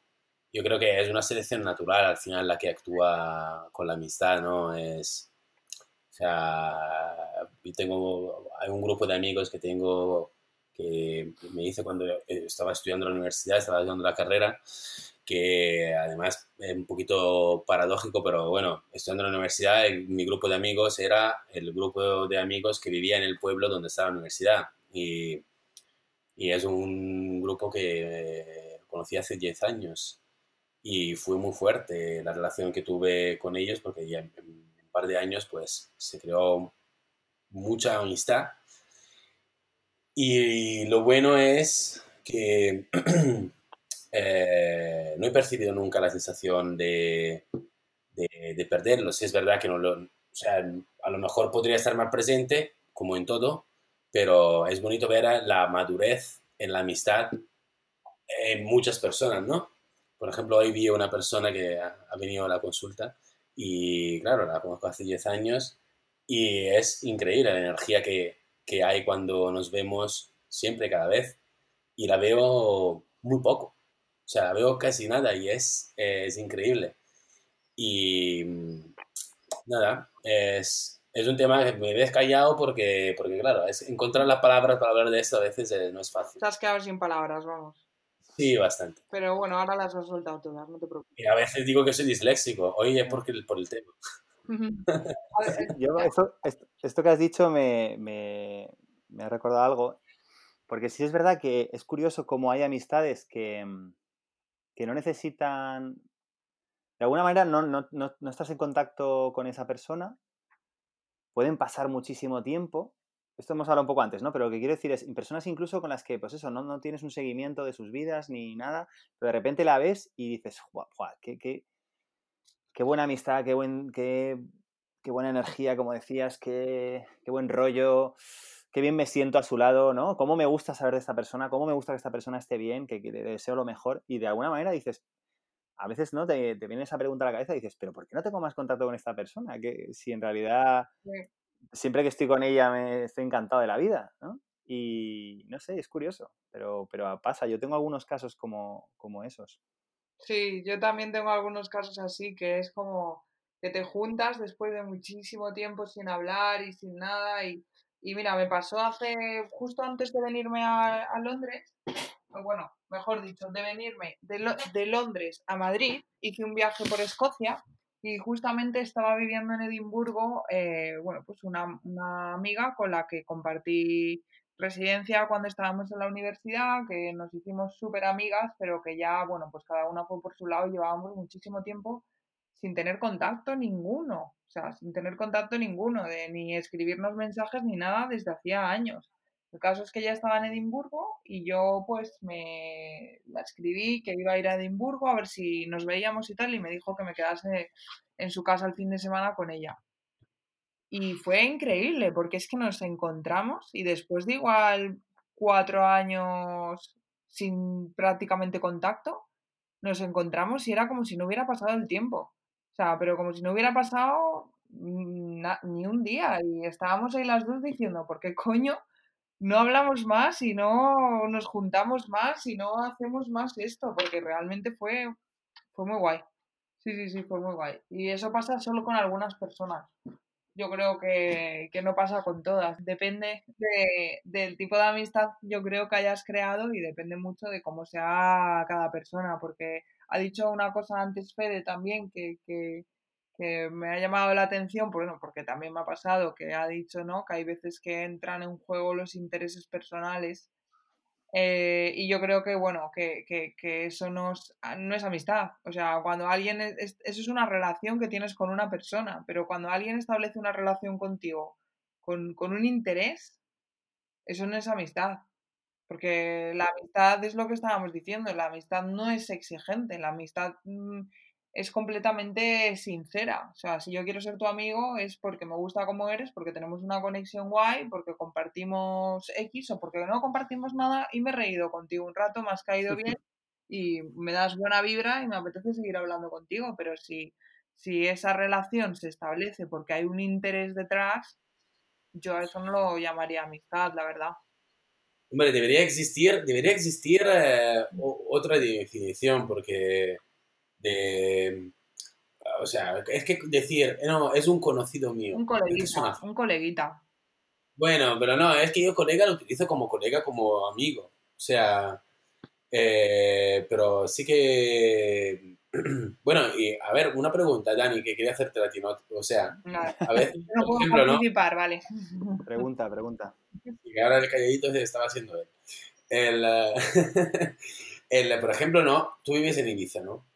yo creo que es una selección natural al final la que actúa con la amistad, ¿no? Es, o sea, yo tengo, hay un grupo de amigos que tengo que me hice cuando eh, estaba estudiando la universidad, estaba estudiando la carrera, que además es un poquito paradójico, pero bueno, estudiando en la universidad, el- mi grupo de amigos era el grupo de amigos que vivía en el pueblo donde estaba la universidad. Y, y es un grupo que conocí hace 10 años. Y fue muy fuerte la relación que tuve con ellos, porque ya en un par de años pues se creó mucha amistad. Y lo bueno es que eh, no he percibido nunca la sensación de, de, de perderlo. Sí es verdad que no lo, o sea, a lo mejor podría estar más presente, como en todo, pero es bonito ver la madurez en la amistad en muchas personas, ¿no? Por ejemplo, hoy vi a una persona que ha, venido a la consulta y, claro, la conozco hace 10 años y es increíble la energía que, que hay cuando nos vemos siempre, cada vez, y la veo muy poco. O sea, la veo casi nada y es, es increíble. Y nada, es, es un tema que me ves callado porque, porque claro, es encontrar las palabras para hablar de esto a veces eh, no es fácil. Te has quedado sin palabras, vamos. Sí, bastante. Pero bueno, ahora las has soltado todas, no te preocupes. Y a veces digo que soy disléxico. Hoy es porque, por el tema. Yo, esto, esto, esto que has dicho me, me, me ha recordado algo, porque sí es verdad que es curioso cómo hay amistades que, mm, que no necesitan, de alguna manera no, no, no, no estás en contacto con esa persona, pueden pasar muchísimo tiempo, esto hemos hablado un poco antes, ¿no? Pero lo que quiero decir es, personas incluso con las que, pues eso, no, no tienes un seguimiento de sus vidas ni nada, pero de repente la ves y dices, "Guau, guau, qué, qué, qué buena amistad, qué, buen, qué, qué buena energía, como decías, qué, qué buen rollo, qué bien me siento a su lado, ¿no? Cómo me gusta saber de esta persona, cómo me gusta que esta persona esté bien, que, que le deseo lo mejor. Y de alguna manera dices, a veces, ¿no? Te, te viene esa pregunta a la cabeza y dices, pero ¿por qué no tengo más contacto con esta persona? Que si en realidad siempre que estoy con ella me estoy encantado de la vida, ¿no? y no sé, es curioso, pero, pero pasa. Yo tengo algunos casos como, como esos. Sí, yo también tengo algunos casos así, que es como que te juntas después de muchísimo tiempo sin hablar y sin nada. Y, y mira, me pasó hace, justo antes de venirme a, a Londres, bueno, mejor dicho, de venirme de, de Londres a Madrid, hice un viaje por Escocia y justamente estaba viviendo en Edimburgo, eh, bueno, pues una, una, amiga con la que compartí residencia cuando estábamos en la universidad, que nos hicimos súper amigas, pero que ya, bueno, pues cada una fue por su lado y llevábamos muchísimo tiempo sin tener contacto ninguno, o sea, sin tener contacto ninguno, de ni escribirnos mensajes ni nada desde hacía años. El caso es que ella estaba en Edimburgo y yo pues me la escribí que iba a ir a Edimburgo a ver si nos veíamos y tal y me dijo que me quedase en su casa el fin de semana con ella. Y fue increíble porque es que nos encontramos y después de igual cuatro años sin prácticamente contacto, nos encontramos y era como si no hubiera pasado el tiempo. O sea, pero como si no hubiera pasado mm, ni un día y estábamos ahí las dos diciendo, ¿por qué coño no hablamos más y no nos juntamos más y no hacemos más esto, porque realmente fue, fue muy guay. Sí, sí, sí, fue muy guay. Y eso pasa solo con algunas personas. Yo creo que, que no pasa con todas. Depende de, del tipo de amistad, yo creo que hayas creado y depende mucho de cómo sea cada persona, porque ha dicho una cosa antes Fede también que, que, que me ha llamado la atención, bueno, porque también me ha pasado que ha dicho, ¿no? Que hay veces que entran en juego los intereses personales. Eh, y yo creo que, bueno, que, que, que eso no es, ah, no es, amistad. O sea, cuando alguien, es, eso es una relación que tienes con una persona, pero cuando alguien establece una relación contigo con, con un interés, eso no es amistad. Porque la amistad es lo que estábamos diciendo, la amistad no es exigente, la amistad mmm, es completamente sincera. O sea, si yo quiero ser tu amigo es porque me gusta como eres, porque tenemos una conexión guay, porque compartimos X o porque no compartimos nada y me he reído contigo un rato, me has caído bien y me das buena vibra y me apetece seguir hablando contigo. Pero si, si esa relación se establece porque hay un interés detrás, yo a eso no lo llamaría amistad, la verdad. Hombre, debería existir, debería existir eh, otra definición, porque de... O sea, es que decir, no, es un conocido mío. Un coleguita, un coleguita. Bueno, pero no, es que yo colega lo utilizo como colega, como amigo. O sea, eh, pero sí que... Bueno, y a ver, una pregunta, Dani, que quería hacerte a ti, ¿no? O sea, a veces, no puedo ejemplo, participar, ¿no? vale. Pregunta, pregunta. Y que ahora el calladito se estaba haciendo él. El, el, por ejemplo, no, tú vives en Ibiza, ¿no?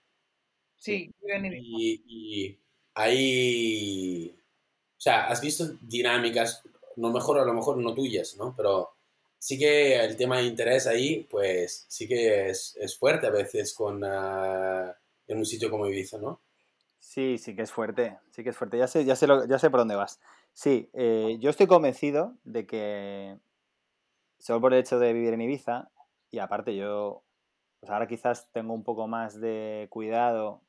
Sí, y, y ahí, o sea, has visto dinámicas, no mejor a lo mejor no tuyas, ¿no? Pero sí que el tema de interés ahí, pues sí que es, es fuerte a veces con, uh, en un sitio como Ibiza, ¿no? Sí, sí que es fuerte, sí que es fuerte. Ya sé, ya sé, lo, ya sé por dónde vas. Sí, eh, yo estoy convencido de que solo por el hecho de vivir en Ibiza, y aparte yo, pues ahora quizás tengo un poco más de cuidado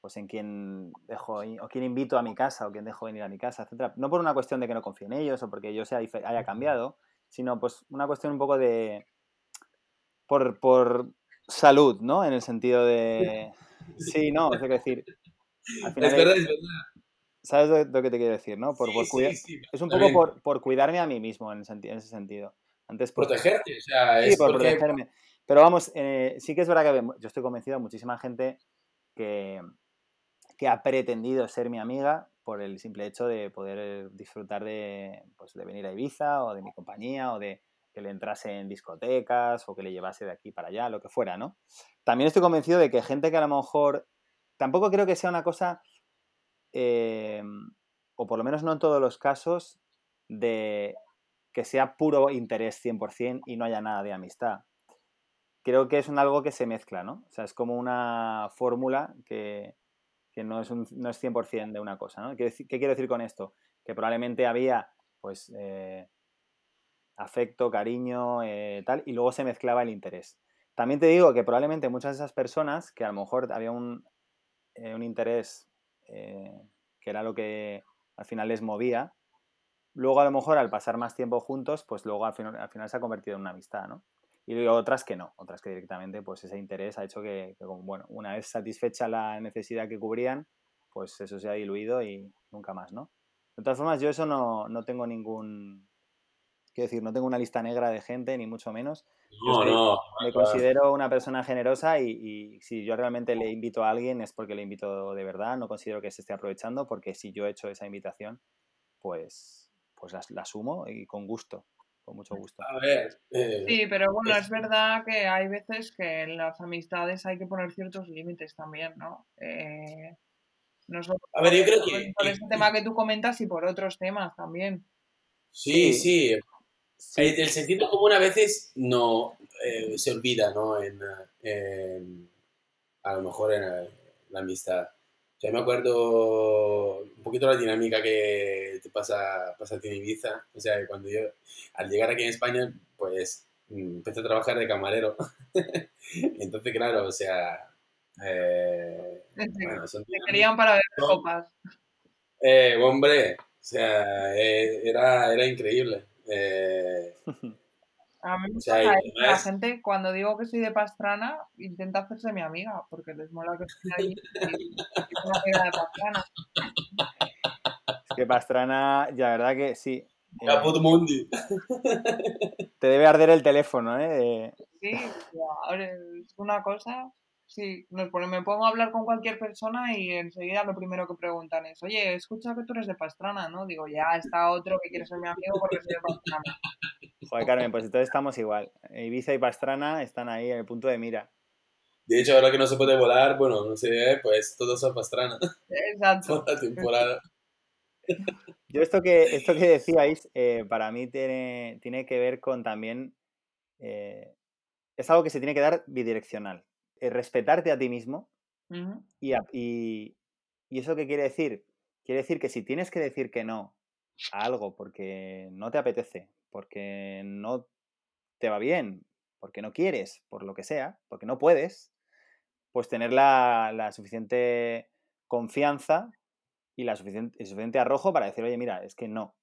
pues en quién dejo o quién invito a mi casa o quién dejo venir a mi casa, etcétera. No por una cuestión de que no confíe en ellos o porque yo sea, haya cambiado, sino pues una cuestión un poco de por, por salud, ¿no? En el sentido de sí, no, es decir, al final es verdad, es verdad. ¿Sabes lo, que te quiero decir, no? Por, sí, por cuidar, sí, sí, es un poco por, por, cuidarme a mí mismo en, en ese sentido. Antes por, protegerte, o sea, sí, es por porque... protegerme. Pero vamos, eh, sí que es verdad que yo estoy convencido de muchísima gente que, ha pretendido ser mi amiga por el simple hecho de poder disfrutar de, pues, de venir a Ibiza o de mi compañía o de que le entrase en discotecas o que le llevase de aquí para allá, lo que fuera, ¿no? También estoy convencido de que gente que a lo mejor... Tampoco creo que sea una cosa, eh, o por lo menos no en todos los casos, de que sea puro interés 100% y no haya nada de amistad creo que es un algo que se mezcla, ¿no? O sea, es como una fórmula que, que no, es un, no es 100% de una cosa, ¿no? ¿Qué, ¿Qué, quiero decir con esto? Que probablemente había, pues, eh, afecto, cariño, eh, tal, y luego se mezclaba el interés. También te digo que probablemente muchas de esas personas, que a lo mejor había un, eh, un interés que era lo que al final les movía, luego a lo mejor al pasar más tiempo juntos, pues luego al final, al final se ha convertido en una amistad, ¿no? Y otras que no, otras que directamente pues ese interés ha hecho que, que bueno, una vez satisfecha la necesidad que cubrían, pues eso se ha diluido y nunca más, ¿no? De todas formas, yo eso no, no tengo ningún, quiero decir, no tengo una lista negra de gente, ni mucho menos. Yo No, estoy- no. me considero una persona generosa y, y si yo realmente le invito a alguien es porque le invito de verdad, no considero que se esté aprovechando, porque si yo he hecho esa invitación, pues, pues la, la asumo y con gusto, con mucho gusto. A ver. eh, Sí, pero bueno, es verdad que hay veces que en las amistades hay que poner ciertos límites también, ¿no? Eh, no solo A ver, yo creo por- que- por este tema que tú comentas y por otros temas también. Sí, Sí. sí. El, el sentido común a veces no eh, se olvida, ¿no? En, eh, en- a lo mejor en, la amistad. O sea, me acuerdo un poquito la dinámica que te pasa, pasa a ti en Ibiza. O sea, cuando yo, al llegar aquí en España, pues mm, empecé a trabajar de camarero. Entonces, claro, o sea, eh, bueno, son Te querían para No. copas. eh, hombre, o sea, eh, era, era increíble. Eh, A mí me O sea, la gente, cuando digo que soy de Pastrana, intenta hacerse mi amiga, porque les mola que esté ahí y, y soy una amiga de Pastrana. Es que Pastrana, ya verdad que sí. eh, Caput Mundi. te debe arder el teléfono, ¿eh? Sí, ahora es una cosa. Sí, nos pone- me pongo a hablar con cualquier persona y enseguida lo primero que preguntan es, oye, escucha que tú eres de Pastrana, ¿no? Digo, ya está otro que quiere ser mi amigo porque soy de Pastrana. Joder, Carmen, pues entonces estamos igual. Ibiza y Pastrana están ahí en el punto de mira. De hecho, ahora que no se puede volar, bueno, no sé, pues todo es a pastrana Exacto. toda la temporada. Yo esto que, esto que decíais, eh, para mí tiene, tiene que ver con también... eh, es algo que se tiene que dar bidireccional. Eh, respetarte a ti mismo Ujú. y, a- y, ¿y eso qué quiere decir? Quiere decir que si tienes que decir que no a algo porque no te apetece, porque no te va bien, porque no quieres, por lo que sea, porque no puedes, pues tener la, la suficiente confianza y la suficiente, el suficiente arrojo para decir, oye, mira, es que no.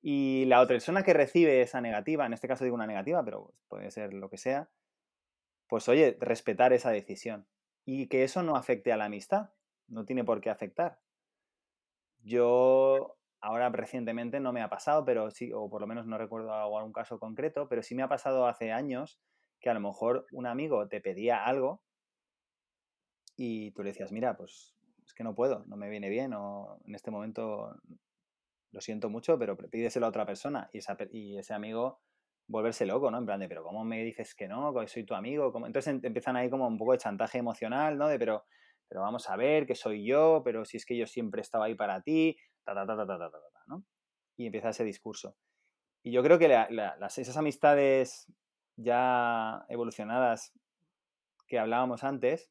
Y la otra persona que recibe esa negativa, en este caso digo una negativa, pero puede ser lo que sea, pues oye, respetar esa decisión. Y que eso no afecte a la amistad, no tiene por qué afectar. Yo ahora recientemente no me ha pasado, pero sí, o por lo menos no recuerdo algún caso concreto, pero sí me ha pasado hace años que a lo mejor un amigo te pedía algo y tú le decías, mira, pues es que no puedo, no me viene bien, o en este momento lo siento mucho, pero pídeselo a otra persona. Y, ese amigo volverse loco, ¿no? En plan de, pero ¿cómo me dices que no? Soy tu amigo. ¿Cómo? Entonces em- empiezan ahí como un poco de chantaje emocional, ¿no? De, pero, pero vamos a ver, que soy yo, pero si es que yo siempre estaba ahí para ti, ta, ta, ta, ta, ta, ta, ta, ta, ¿no? Y empieza ese discurso. Y yo creo que la- la- las, esas amistades ya evolucionadas que hablábamos antes,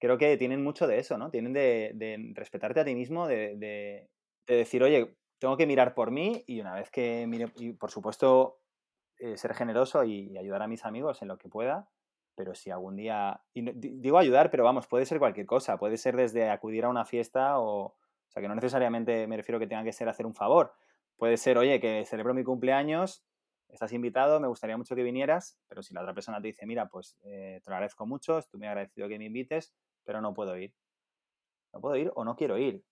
creo que tienen mucho de eso, ¿no? Tienen de, respetarte a ti mismo, de- de decir, oye, tengo que mirar por mí y una vez que mire, y por supuesto, eh, ser generoso y, ayudar a mis amigos en lo que pueda, pero si algún día, digo ayudar, pero vamos, puede ser cualquier cosa, puede ser desde acudir a una fiesta o, o sea, que no necesariamente me refiero que tenga que ser hacer un favor, puede ser, oye, que celebro mi cumpleaños, estás invitado, me gustaría mucho que vinieras, pero si la otra persona te dice, mira, pues eh, te lo agradezco mucho, estoy muy agradecido que me invites, pero no puedo ir. No puedo ir o no quiero ir.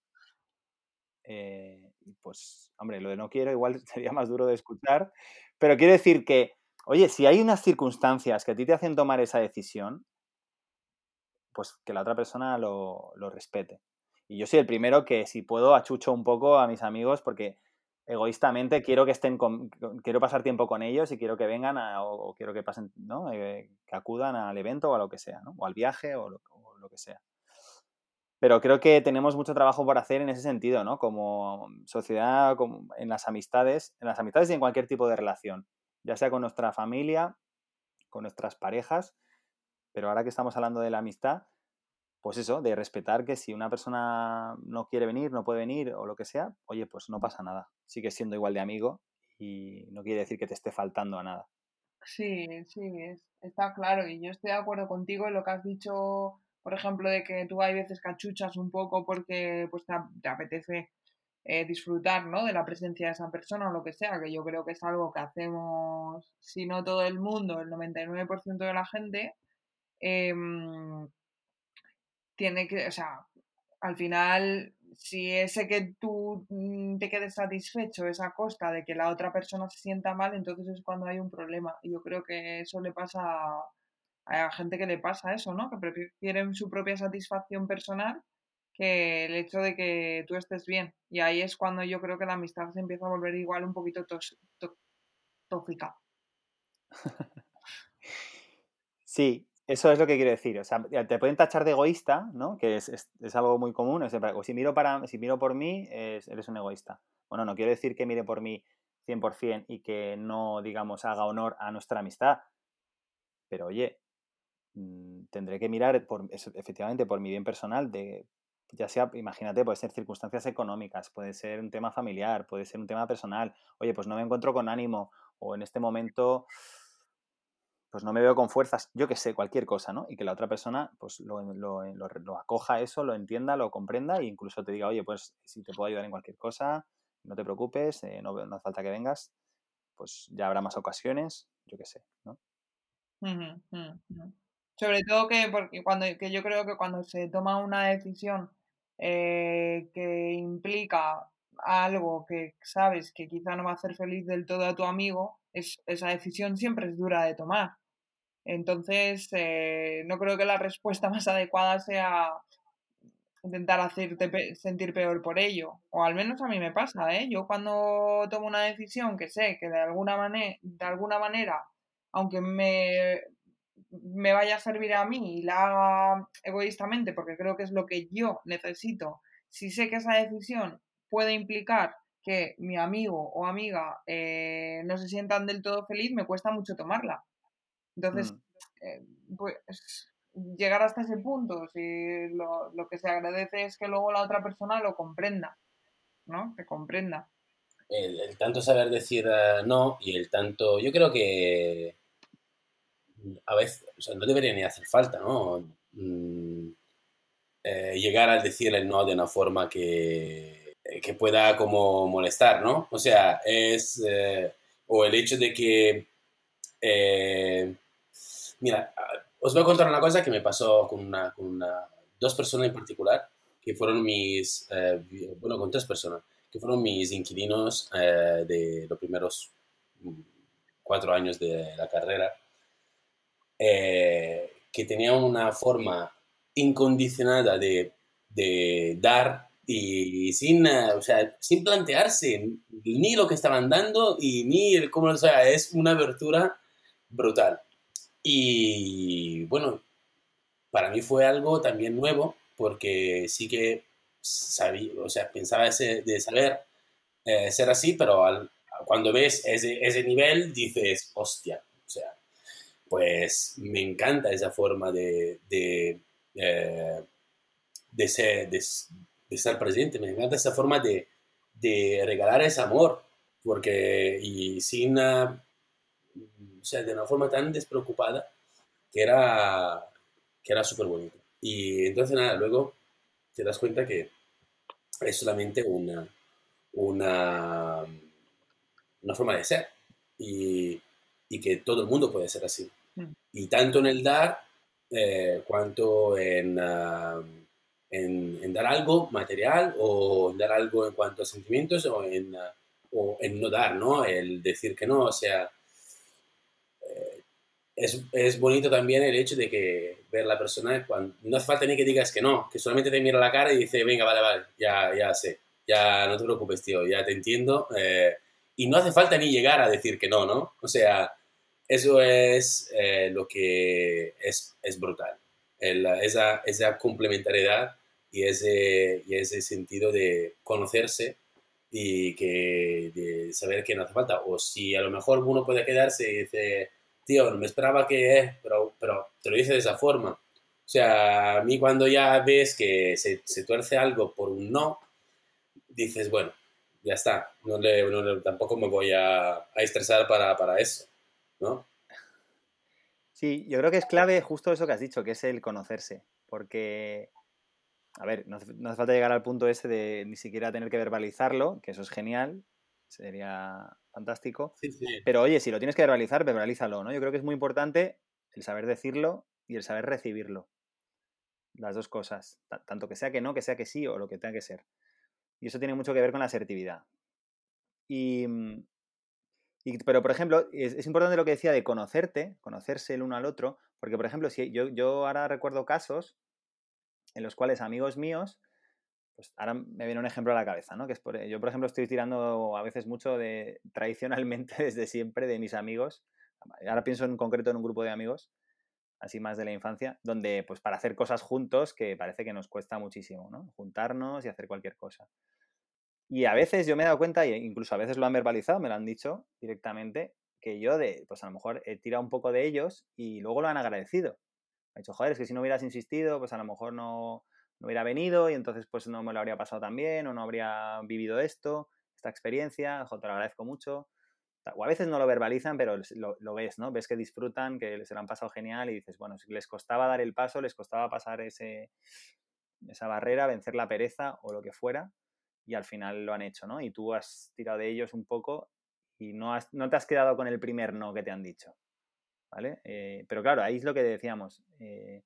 Eh, pues, hombre, lo de no quiero igual sería más duro de escuchar, pero quiero decir que, oye, si hay unas circunstancias que a ti te hacen tomar esa decisión, pues que la otra persona lo, respete. Y yo soy el primero que si puedo achucho un poco a mis amigos porque egoístamente quiero que estén con, quiero pasar tiempo con ellos y quiero que vengan o, quiero que pasen, ¿no? Eh, que acudan al evento o a lo que sea, ¿no? O al viaje o lo que sea. Pero creo que tenemos mucho trabajo por hacer en ese sentido, ¿no? Como sociedad, como en las amistades, en las amistades y en cualquier tipo de relación, ya sea con nuestra familia, con nuestras parejas, pero ahora que estamos hablando de la amistad, pues eso, de respetar que si una persona no quiere venir, no puede venir o lo que sea, oye, pues no pasa nada. Sigue siendo igual de amigo y no quiere decir que te esté faltando a nada. Sí, sí, es- está claro. Y yo estoy de acuerdo contigo en lo que has dicho, por ejemplo, de que tú hay veces cachuchas un poco porque pues te, ap- te apetece eh, disfrutar ¿no? de la presencia de esa persona o lo que sea, que yo creo que es algo que hacemos, si no todo el mundo, el 99% de la gente, em, tiene que, o sea, al final, si ese que tú mm, te quedes satisfecho es a costa de que la otra persona se sienta mal, entonces es cuando hay un problema. Y yo creo que eso le pasa a, a gente que le pasa eso, ¿no? Que prefieren su propia satisfacción personal que el hecho de que tú estés bien. Y ahí es cuando yo creo que la amistad se empieza a volver igual un poquito tóxica. sí, eso es lo que quiero decir. O sea, te pueden tachar de egoísta, ¿no? Que es, es, algo muy común. O si miro, para, si miro por mí, eres un egoísta. Bueno, no quiero decir que mire por mí 100% y que no, digamos, haga honor a nuestra amistad. Pero oye, mm, tendré que mirar por, efectivamente por mi bien personal, de ya sea, imagínate, puede ser circunstancias económicas, puede ser un tema familiar, puede ser un tema personal. Oye, pues no me encuentro con ánimo o en este momento pues no me veo con fuerzas, yo que sé, cualquier cosa, ¿no? Y que la otra persona pues lo, lo, lo, acoja eso, lo entienda, lo comprenda e incluso te diga, oye, pues si te puedo ayudar en cualquier cosa, no te preocupes, eh, no, no, hace falta que vengas, pues ya habrá más ocasiones, yo que sé, ¿no? Sobre todo que, porque cuando, que yo creo que cuando se toma una decisión eh, que implica algo que sabes que quizá no va a hacer feliz del todo a tu amigo, es, esa decisión siempre es dura de tomar. Entonces, eh, no creo que la respuesta más adecuada sea intentar hacerte sentir peor por ello. O al menos a mí me pasa, ¿eh? Yo cuando tomo una decisión que sé que de alguna, de alguna manera, aunque me, me vaya a servir a mí y la haga egoístamente porque creo que es lo que yo necesito, si sé que esa decisión puede implicar que mi amigo o amiga eh, no se sientan del todo feliz, me cuesta mucho tomarla. Entonces, mm. eh, pues llegar hasta ese punto, si lo, que se agradece es que luego la otra persona lo comprenda, ¿no? Que comprenda. El, tanto saber decir eh, no y el tanto, yo creo que a veces, o sea, no debería ni hacer falta, ¿no? Mm, eh, llegar al decir el no de una forma que, que pueda como molestar, ¿no? O sea, es... Eh, o el hecho de que... Eh, mira, os voy a contar una cosa que me pasó con, una, con una, dos personas en particular, que fueron mis... bueno, con tres personas, que fueron mis inquilinos de los primeros mm, cuatro años de la carrera eh, que tenía una forma incondicionada de, de dar y sin, o sea, sin plantearse ni lo que estaban dando y ni el cómo, o sea, es una abertura brutal. Y bueno, para mí fue algo también nuevo porque sí que sabía, o sea, pensaba ese, de saber eh, ser así, pero cuando ves ese, ese nivel dices, hostia, o sea, pues me encanta esa forma de, de, eh, de, ser, de, estar presente, me encanta esa forma de, de regalar ese amor, porque y sin, o sea, de una forma tan despreocupada que era, que era súper bonito. Y entonces nada, luego te das cuenta que es solamente una, una, una forma de ser y, y que todo el mundo puede ser así. Y tanto en el dar eh, cuanto en, ah, en, en, dar algo material o en dar algo en cuanto a sentimientos o en, ah, o en no dar, ¿no? El decir que no, o sea, eh, es, es, bonito también el hecho de que ver la persona, cuando, no hace falta ni que digas que no, que solamente te mira la cara y dice, venga, vale, vale, ya, ya sé, ya no te preocupes, tío, ya te entiendo. Eh, y no hace falta ni llegar a decir que no, ¿no? O sea, eso es eh, lo que es, es brutal. esa, esa, complementariedad y ese, y ese sentido de conocerse y que, saber que no hace falta. O si a lo mejor uno puede quedarse y dice, tío, no me esperaba que, pero, pero te lo dice de esa forma. O sea, a mí cuando ya ves que se, se tuerce algo por un no, dices, bueno, ya está, no le, no tampoco me voy a, a estresar para, para eso. ¿No? Sí, yo creo que es clave justo eso que has dicho, que es el conocerse, porque a ver, no hace, no hace falta llegar al punto ese de ni siquiera tener que verbalizarlo, que eso es genial, sería fantástico. Sí, sí. Pero oye, si lo tienes que verbalizar, verbalízalo, ¿no? Yo creo que es muy importante el saber decirlo y el saber recibirlo. Las dos cosas. Ta- Tanto que sea que no, que sea que sí o lo que tenga que ser. Y eso tiene mucho que ver con la asertividad. Y, mm, y- pero, por ejemplo, es, importante lo que decía de conocerte, conocerse el uno al otro, porque, por ejemplo, si yo, yo ahora recuerdo casos en los cuales amigos míos, pues ahora me viene un ejemplo a la cabeza, ¿no? Que es por- yo, por ejemplo, estoy tirando a veces mucho de, tradicionalmente, desde siempre, de mis amigos. Ahora pienso en concreto en un grupo de amigos, así más de la infancia, donde, pues, para hacer cosas juntos, que parece que nos cuesta muchísimo, ¿no? Juntarnos y hacer cualquier cosa. Y a veces yo me he dado cuenta, e incluso a veces lo han verbalizado, me lo han dicho directamente, que yo de, pues a lo mejor he tirado un poco de ellos y luego lo han agradecido. Ha dicho, joder, es que si no hubieras insistido, pues a lo mejor no, no hubiera venido y entonces pues no me lo habría pasado tan bien o no habría vivido esto, esta experiencia, te lo agradezco mucho. O a veces no lo verbalizan, pero lo ves, ¿no? Ves que disfrutan, que se lo han pasado genial y dices, bueno, si les costaba dar el paso, les costaba pasar ese, esa barrera, vencer la pereza o lo que fuera, y al final lo han hecho, ¿no? Y tú has tirado de ellos un poco y no, has- no te has quedado con el primer no que te han dicho, ¿vale? Eh, pero claro, ahí es lo que decíamos. eh,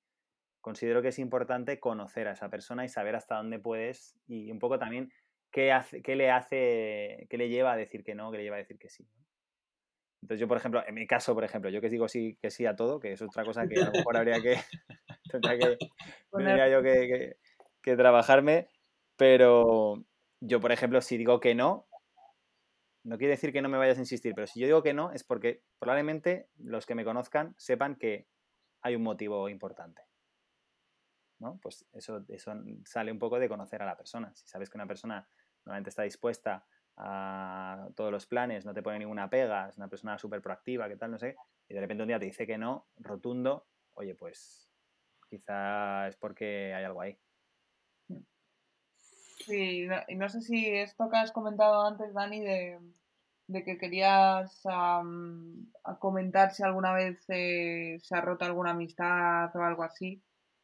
considero que es importante conocer a esa persona y saber hasta dónde puedes y un poco también qué, hace, qué le hace, qué le lleva a decir que no, qué le lleva a decir que sí. ¿no? Entonces yo, por ejemplo, en mi caso, por ejemplo, yo que digo sí, que sí a todo, que es otra cosa que a lo mejor habría que, tendría que, tendría yo que, que- que trabajarme, pero yo, por ejemplo, si digo que no, no quiere decir que no me vayas a insistir, pero si yo digo que no es porque probablemente los que me conozcan sepan que hay un motivo importante. ¿no? Pues eso, eso sale un poco de conocer a la persona. Si sabes que una persona normalmente está dispuesta a todos los planes, no te pone ninguna pega, es una persona súper proactiva, que tal, no sé, y de repente un día te dice que no, rotundo, oye, pues quizá es porque hay algo ahí. Sí, no, y no sé si esto que has comentado antes, Dani, de, de que querías a comentar si alguna vez eh, se ha roto alguna amistad o algo así.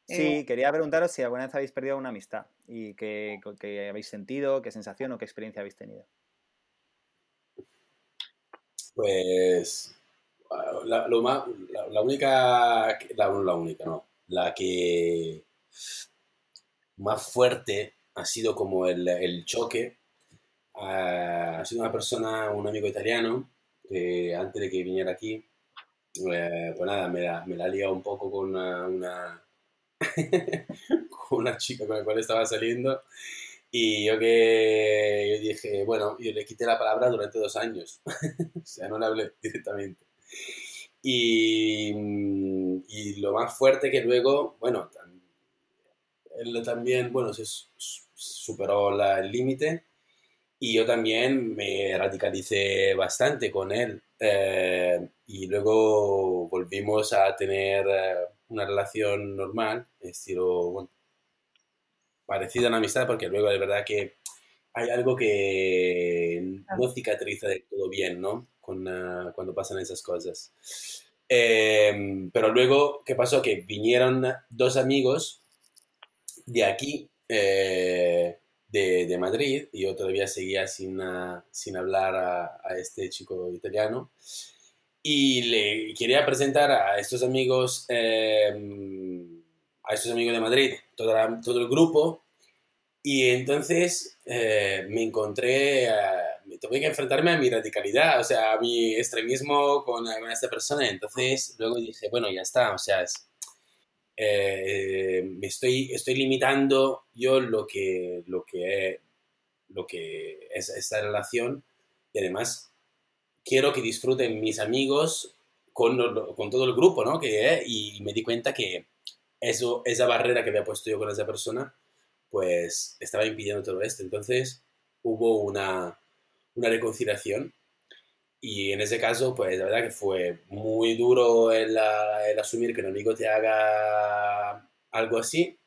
Eh, Sí, quería preguntaros si alguna vez habéis perdido una amistad y qué, qué habéis sentido, qué sensación o qué experiencia habéis tenido. Pues la, lo más- la, la única, la, la única, no, la que más fuerte ha sido como el, el choque. ah, ha sido una persona, un amigo italiano, que antes de que viniera aquí, eh, pues nada, me la, me la ha liado un poco con una, una- con una chica con la cual estaba saliendo. Y yo que yo dije, bueno, yo le quité la palabra durante dos años. o sea, no le hablé directamente. Y, y lo más fuerte que luego, bueno, él también, bueno, se su- superó la- el límite y yo también me radicalicé bastante con él. Eh, y luego volvimos a tener eh, una relación normal, estilo, bueno, parecida a una amistad, porque luego de verdad que hay algo que no cicatriza de todo bien, ¿no? Con, ah, cuando pasan esas cosas. Eh, pero luego, ¿qué pasó? Que vinieron dos amigos de aquí, eh, de, de Madrid, y yo todavía seguía sin, ah, sin hablar a, a este chico italiano. Y le quería presentar a estos amigos, eh, a estos amigos de Madrid, todo, todo el grupo. Y entonces eh, me encontré, me tuve que enfrentarme a mi radicalidad, o sea, a mi extremismo con, con esta persona. Entonces luego dije, bueno, ya está, o sea, es- eh, me estoy, estoy limitando yo lo que, lo que, lo que es esta relación y además quiero que disfruten mis amigos con, con todo el grupo, ¿no? Que, y me di cuenta que eso, esa barrera que había puesto yo con esa persona, pues estaba impidiendo todo esto. Entonces hubo una, una reconciliación y en ese caso, pues la verdad que fue muy duro el, el asumir que un amigo te haga algo así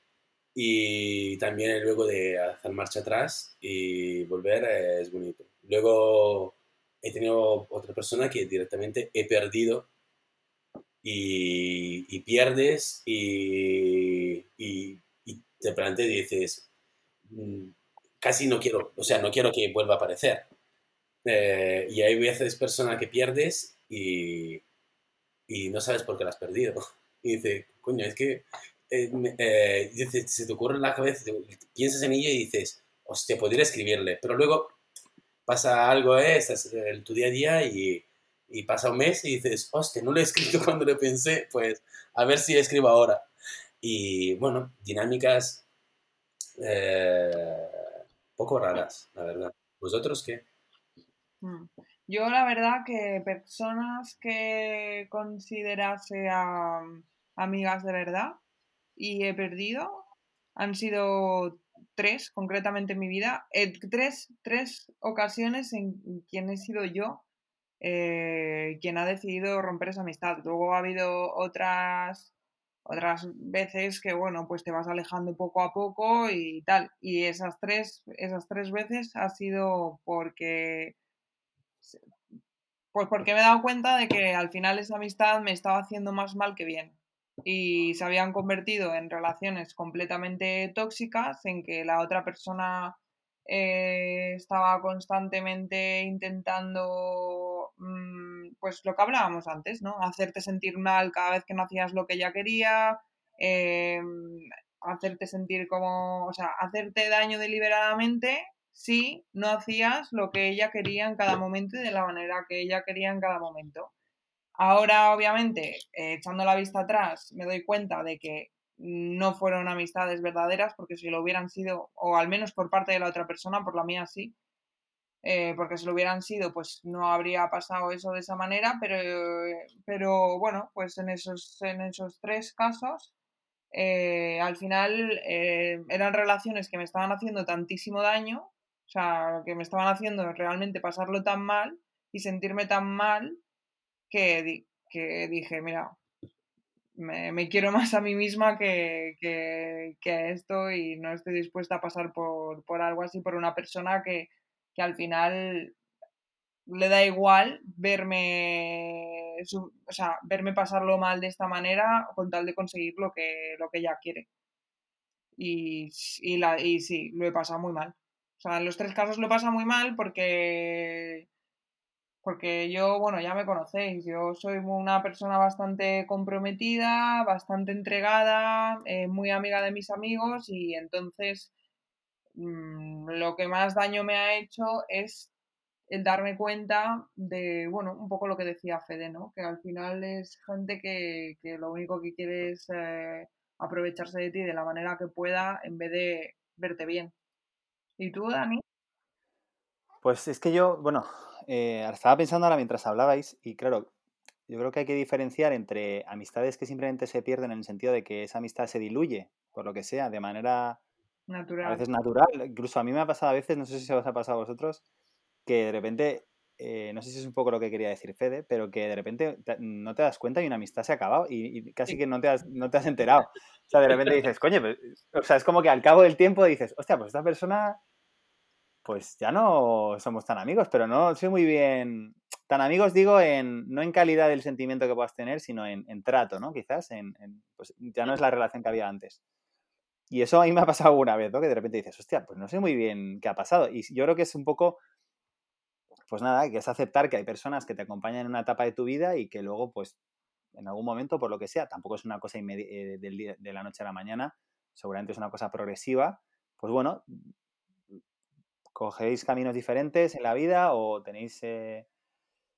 y también luego de hacer marcha atrás y volver eh, es bonito. Luego he tenido otra persona que directamente he perdido y, y pierdes y, y- y te planteas y dices, mm, casi no quiero, o sea, no quiero que vuelva a aparecer. Eh, y hay veces personas que pierdes y, y no sabes por qué las has perdido. Y dices, coño, es que eh, eh, se te ocurre en la cabeza, piensas en ella y dices, hostia, podría escribirle, pero luego pasa algo, eh, estás en tu día a día y, y, pasa un mes y dices, hostia, no lo he escrito cuando lo pensé, pues a ver si escribo ahora. Y bueno, dinámicas poco raras, la verdad. ¿Vosotros qué? Mm. Yo la verdad que personas que considerase a amigas de verdad y he perdido han sido tres, concretamente en mi vida, eh, tres, tres ocasiones en quien he sido yo eh, quien ha decidido romper esa amistad. Luego ha habido otras otras veces que bueno pues te vas alejando poco a poco y tal y esas tres esas tres veces ha sido porque pues porque me he dado cuenta de que al final esa amistad me estaba haciendo más mal que bien y se habían convertido en relaciones completamente tóxicas en que la otra persona eh, estaba constantemente intentando mm, pues lo que hablábamos antes, ¿no? Hacerte sentir mal cada vez que no hacías lo que ella quería, em, hacerte sentir como, o sea, hacerte daño deliberadamente si no hacías lo que ella quería en cada momento y de la manera que ella quería en cada momento. Ahora, obviamente, eh, echando la vista atrás, me doy cuenta de que no fueron amistades verdaderas, porque si lo hubieran sido, o al menos por parte de la otra persona, por la mía sí, eh, porque si lo hubieran sido, pues no habría pasado eso de esa manera, pero, pero bueno, pues en esos, en esos tres casos, eh, al final eran relaciones que me estaban haciendo tantísimo daño, sea, que me estaban haciendo realmente pasarlo tan mal y sentirme tan mal que, que dije, mira, me, quiero más a mí misma que, que, a esto y no estoy dispuesta a pasar por, por algo así, por una persona que, que, al final le da igual verme, o sea, verme pasarlo mal de esta manera con tal de conseguir lo que, lo que ella quiere. Y, y, la, y sí, lo he pasado muy mal. Sea, en los tres casos lo he pasado muy mal porque porque yo, bueno, ya me conocéis, yo soy una persona bastante comprometida, bastante entregada, eh, muy amiga de mis amigos y entonces mm, lo que más daño me ha hecho es el darme cuenta de, bueno, un poco lo que decía Fede, ¿no? Que al final es gente que, lo único que quiere es eh, aprovecharse de ti de la manera que pueda en vez de verte bien. ¿Y tú, Dani? Pues es que yo, bueno, eh, estaba pensando ahora mientras hablabais y claro, yo creo que hay que diferenciar entre amistades que simplemente se pierden en el sentido de que esa amistad se diluye, por lo que sea, de manera natural. a veces natural. Incluso a mí me ha pasado a veces, no sé si se os ha pasado a vosotros, que de repente, eh, no sé si es un poco lo que quería decir Fede, pero que de repente no te das cuenta y una amistad se ha acabado y, casi que no te, has, no te has enterado. O sea, de repente dices, coño, pues", o sea, es como que al cabo del tiempo dices, hostia, pues esta persona pues ya no somos tan amigos, pero no soy muy bien. Tan amigos digo en no en calidad del sentimiento que puedas tener, sino en, trato, ¿no? Quizás en, pues ya no es la relación que había antes. Y eso a mí me ha pasado una vez, ¿no? Que de repente dices, hostia, pues no sé muy bien qué ha pasado. Y yo creo que es un poco, pues nada, que es aceptar que hay personas que te acompañan en una etapa de tu vida y que luego, pues, en algún momento, por lo que sea, tampoco es una cosa eh, de la noche a la mañana, seguramente es una cosa progresiva, pues bueno, cogéis caminos diferentes en la vida o tenéis eh,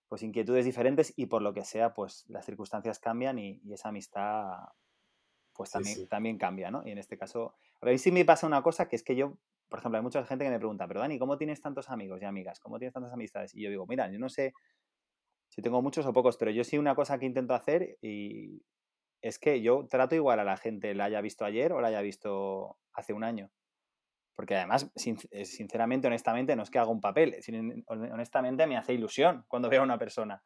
pues inquietudes diferentes y por lo que sea, pues las circunstancias cambian y, esa amistad pues también, también cambia, ¿no? Y en este caso, a ver si me pasa una cosa que es que yo, por ejemplo, hay mucha gente que me pregunta, pero Dani, ¿cómo tienes tantos amigos y amigas? ¿Cómo tienes tantas amistades? Y yo digo, mira, yo no sé si tengo muchos o pocos, pero yo sí una cosa que intento hacer y es que yo trato igual a la gente, la haya visto ayer o la haya visto hace un año. Porque además, eh, sinceramente, honestamente, no es que haga un papel, honestamente me hace ilusión cuando veo a una persona.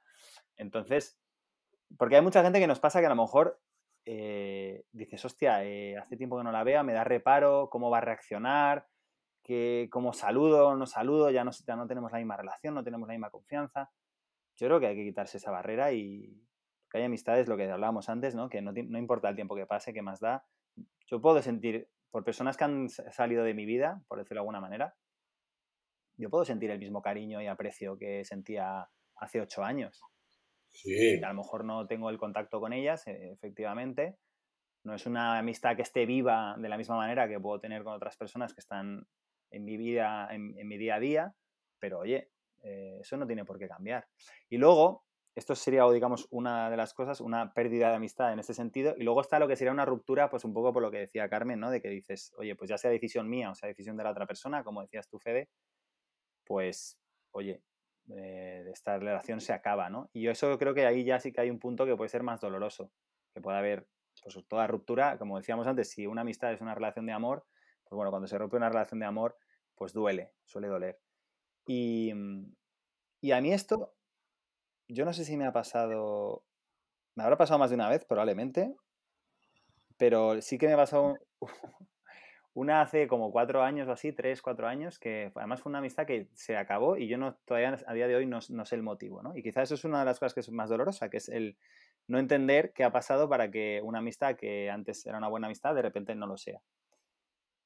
Entonces, porque hay mucha gente que nos pasa que a lo mejor eh, dices, hostia, eh, hace tiempo que no la veo, me da reparo, cómo va a reaccionar, que, cómo saludo no saludo, ya no, ya no tenemos la misma relación, no tenemos la misma confianza. Yo creo que hay que quitarse esa barrera y que hay amistades, lo que hablábamos antes, ¿no? que no, no importa el tiempo que pase, que más da. Yo puedo sentir por personas que han salido de mi vida, por decirlo de alguna manera, yo puedo sentir el mismo cariño y aprecio que sentía hace ocho años. Sí. A lo mejor no tengo el contacto con ellas, eh, efectivamente. No es una amistad que esté viva de la misma manera que puedo tener con otras personas que están en mi vida, en, mi día a día, pero oye, eh, eso no tiene por qué cambiar. Y luego, esto sería, digamos, una de las cosas, una pérdida de amistad en ese sentido. Y luego está lo que sería una ruptura, pues un poco por lo que decía Carmen, ¿no? De que dices, oye, pues ya sea decisión mía o sea decisión de la otra persona, como decías tú, Fede, pues, oye, eh, esta relación se acaba, ¿no? Y yo eso creo que ahí ya sí que hay un punto que puede ser más doloroso, que puede haber, pues toda ruptura, como decíamos antes, si una amistad es una relación de amor, pues bueno, cuando se rompe una relación de amor, pues duele, suele doler. Y, y a mí esto, yo no sé si me ha pasado, me habrá pasado más de una vez probablemente, pero sí que me ha pasado una hace como cuatro años o así, tres, cuatro años, que además fue una amistad que se acabó y yo no todavía a día de hoy no, sé el motivo, ¿no? Y quizás eso es una de las cosas que es más dolorosa, que es el no entender qué ha pasado para que una amistad que antes era una buena amistad de repente no lo sea.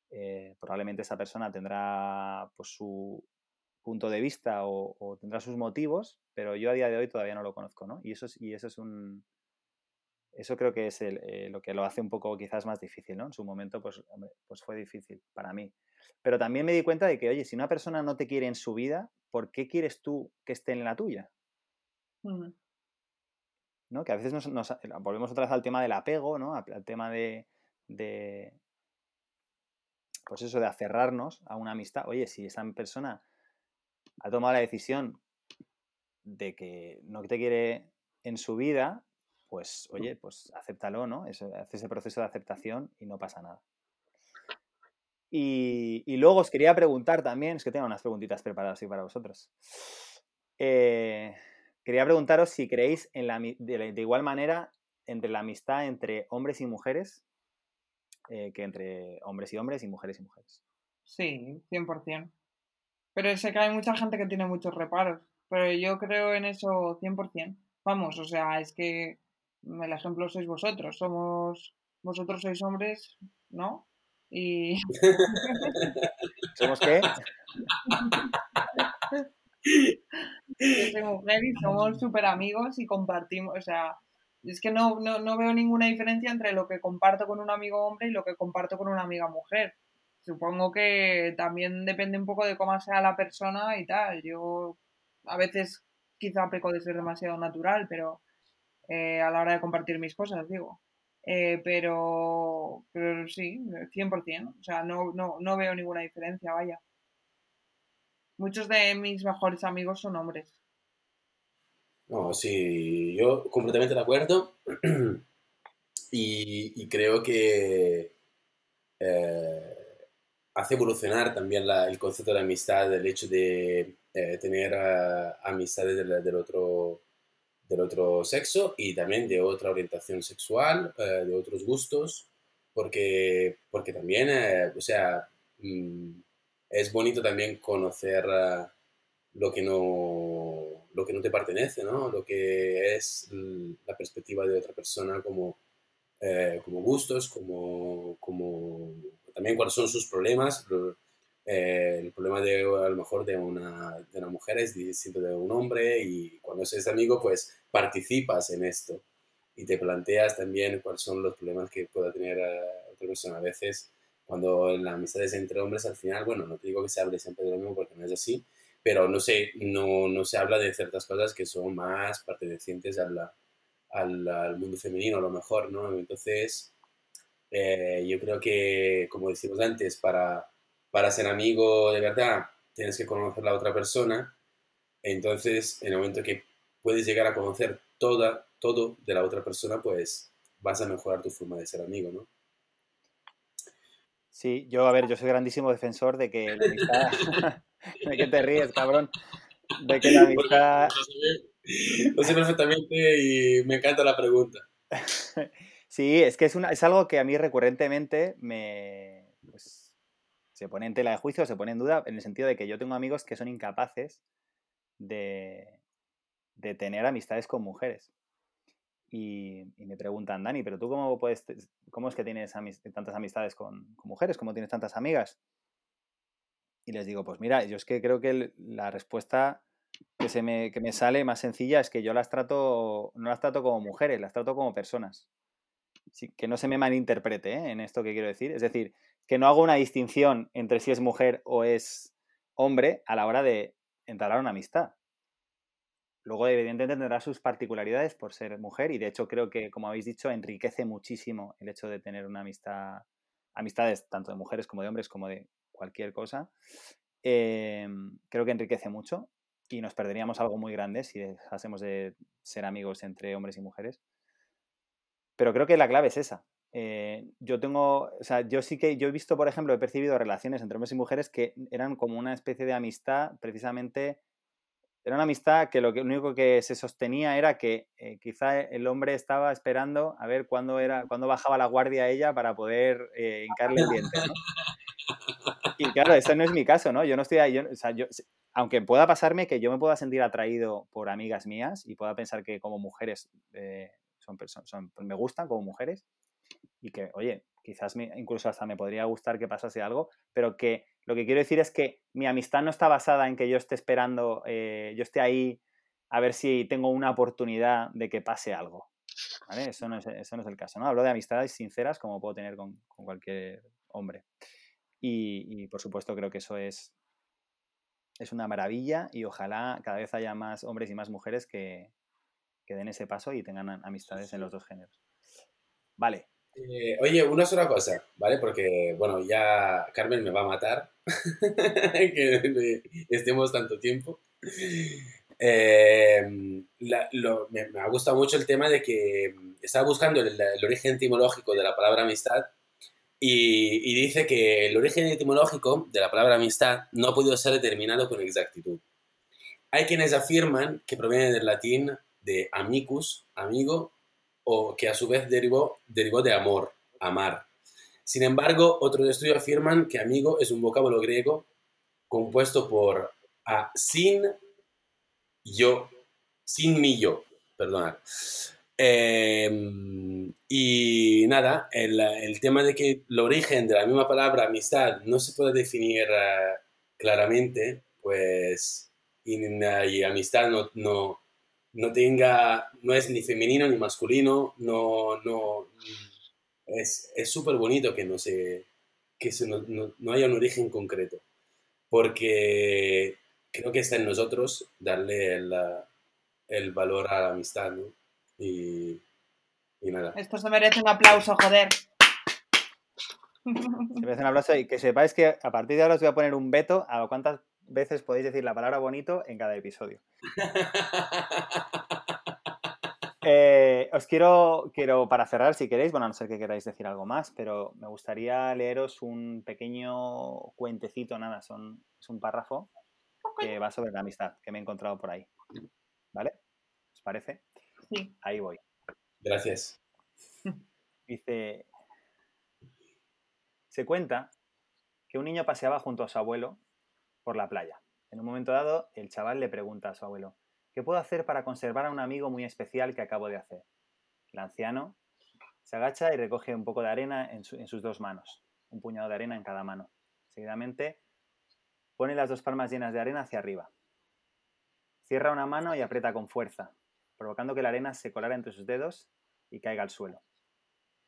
Eh, probablemente esa persona tendrá pues, su punto de vista o, tendrá sus motivos, pero yo a día de hoy todavía no lo conozco, ¿no? Y eso es, y eso es un, eso creo que es eh, lo que lo hace un poco quizás más difícil, ¿no? En su momento, pues, pues fue difícil para mí. Pero también me di cuenta de que, oye, si una persona no te quiere en su vida, ¿por qué quieres tú que esté en la tuya? ¿No? Que a veces nos, eh, volvemos otra vez al tema del apego, ¿no? Al, tema de, de, pues eso, de aferrarnos a una amistad. Oye, si esa persona ha tomado la decisión de que no te quiere en su vida, pues oye, pues acéptalo, ¿no? Eso, hace ese proceso de aceptación y no pasa nada. Y, luego os quería preguntar también, es que tengo unas preguntitas preparadas para vosotros. Eh, quería preguntaros si creéis en la, de, igual manera entre la amistad entre hombres y mujeres eh, que entre hombres y hombres y mujeres y mujeres. Sí, 100%. Pero sé que hay mucha gente que tiene muchos reparos, pero yo creo en eso 100%. Vamos, o sea, es que el ejemplo sois vosotros, somos, vosotros sois hombres, ¿no? Y... ¿Somos qué? Yo soy mujer y somos súper amigos y compartimos, o sea, es que no, no, no, veo ninguna diferencia entre lo que comparto con un amigo hombre y lo que comparto con una amiga mujer. Supongo que también depende un poco de cómo sea la persona y tal. Yo a veces quizá peco de ser demasiado natural, pero eh, a la hora de compartir mis cosas, digo. Eh, pero, pero sí, 100%. O sea, no, no, no veo ninguna diferencia, vaya. Muchos de mis mejores amigos son hombres. No, sí, yo completamente de acuerdo. y, creo que eh, hace evolucionar también el concepto de amistad, el hecho de tener amistades del, otro del otro sexo y también de otra orientación sexual, eh, de otros gustos, porque, porque también, eh, o sea, mm, es bonito también conocer eh, lo, que no, lo que no te pertenece, ¿no? Lo que es la perspectiva de otra persona como, como gustos, como, como también cuáles son sus problemas. Eh, el problema de a lo mejor de una, de una mujer es distinto de un hombre y cuando eres amigo pues participas en esto y te planteas también cuáles son los problemas que pueda tener eh, otra persona. A veces cuando en la amistad es entre hombres al final, bueno, no te digo que se hable siempre de lo mismo porque no es así, pero no se, no, no se habla de ciertas cosas que son más pertenecientes al, al mundo femenino a lo mejor, ¿no? Entonces, eh, yo creo que, como decimos antes, para para ser amigo de verdad tienes que conocer a la otra persona. Entonces, en el momento que puedes llegar a conocer toda, todo de la otra persona, pues vas a mejorar tu forma de ser amigo, ¿no? Sí, yo, a ver, yo soy grandísimo defensor de que la amistad... ¿De qué te ríes, cabrón? De que la amistad... Lo sé perfectamente y me encanta la pregunta. Sí, es que es, algo que a mí recurrentemente me... Pues, se pone en tela de juicio, se pone en duda, en el sentido de que yo tengo amigos que son incapaces de, de tener amistades con mujeres. y, me preguntan, Dani, pero tú cómo, puedes, cómo es que tienes tantas amistades con, mujeres, cómo tienes tantas amigas? Y les digo, pues mira, yo es que creo que la respuesta que, se me, que me sale más sencilla es que yo las trato, no las trato como mujeres, las trato como personas. Que no se me malinterprete ¿eh? en esto que quiero decir. Es decir, que no hago una distinción entre si es mujer o es hombre a la hora de entrar a una amistad. Luego, evidentemente, tendrá sus particularidades por ser mujer y, de hecho, creo que, como habéis dicho, enriquece muchísimo el hecho de tener una amistad, amistades tanto de mujeres como de hombres, como de cualquier cosa. Em, creo que enriquece mucho y nos perderíamos algo muy grande si dejásemos de ser amigos entre hombres y mujeres. Pero creo que la clave es esa. Eh, yo tengo, o sea, yo sí que, yo he visto, por ejemplo, he percibido relaciones entre hombres y mujeres que eran como una especie de amistad precisamente era una amistad que lo, único que se sostenía era que eh, quizá el hombre estaba esperando a ver cuándo, era, cuándo bajaba la guardia a ella para poder eh, hincarle el diente. Y claro, eso no es mi caso, ¿no? Yo no estoy ahí, o sea, yo, aunque pueda pasarme que yo me pueda sentir atraído por amigas mías y pueda pensar que como mujeres eh, son, son, me gustan como mujeres y que, oye, quizás incluso hasta me podría gustar que pasase algo, pero que lo que quiero decir es que mi amistad no está basada en que yo esté esperando, eh, yo esté ahí a ver si tengo una oportunidad de que pase algo. Eso, no es, eso no es el caso. ¿no? Hablo de amistades sinceras como puedo tener con, cualquier hombre. Y, por supuesto creo que eso es, es una maravilla y ojalá cada vez haya más hombres y más mujeres que, que den ese paso y tengan amistades en los dos géneros. Vale, eh, oye, una sola cosa, ¿vale? Porque, bueno, ya Carmen me va a matar que estemos tanto tiempo. Eh, me, ha gustado mucho el tema de que estaba buscando el, origen etimológico de la palabra amistad y, y, dice que el origen etimológico de la palabra amistad no ha podido ser determinado con exactitud. Hay quienes afirman que proviene del latín de amicus, amigo, o que a su vez derivó, derivó de amor, amar. Sin embargo, otros estudios afirman que amigo es un vocablo griego compuesto por a sin yo, sin mi yo, perdonad. Em, y nada, el, tema de que el origen de la misma palabra amistad no se puede definir eh, claramente, pues, y, amistad no, no tenga, no es ni femenino ni masculino, no, no, es súper bonito que no se, que no, haya un origen concreto, porque creo que está en nosotros darle el, valor a la amistad, ¿no? Y, nada. Esto se merece un aplauso, joder. Se merece un aplauso y que sepáis que a partir de ahora os voy a poner un veto a cuántas veces podéis decir la palabra bonito en cada episodio. Eh, os quiero, quiero, para cerrar, si queréis, bueno, a no ser que queráis decir algo más, pero me gustaría leeros un pequeño cuentecito, nada, son, es un párrafo que va sobre la amistad, que me he encontrado por ahí. ¿Vale? ¿Os parece? Sí. Ahí voy. Gracias. Dice, se cuenta que un niño paseaba junto a su abuelo por la playa. En un momento dado, el chaval le pregunta a su abuelo, ¿qué puedo hacer para conservar a un amigo muy especial que acabo de hacer? El anciano se agacha y recoge un poco de arena en, sus dos manos, un puñado de arena en cada mano. Seguidamente, pone las dos palmas llenas de arena hacia arriba. Cierra una mano y aprieta con fuerza, provocando que la arena se colara entre sus dedos y caiga al suelo.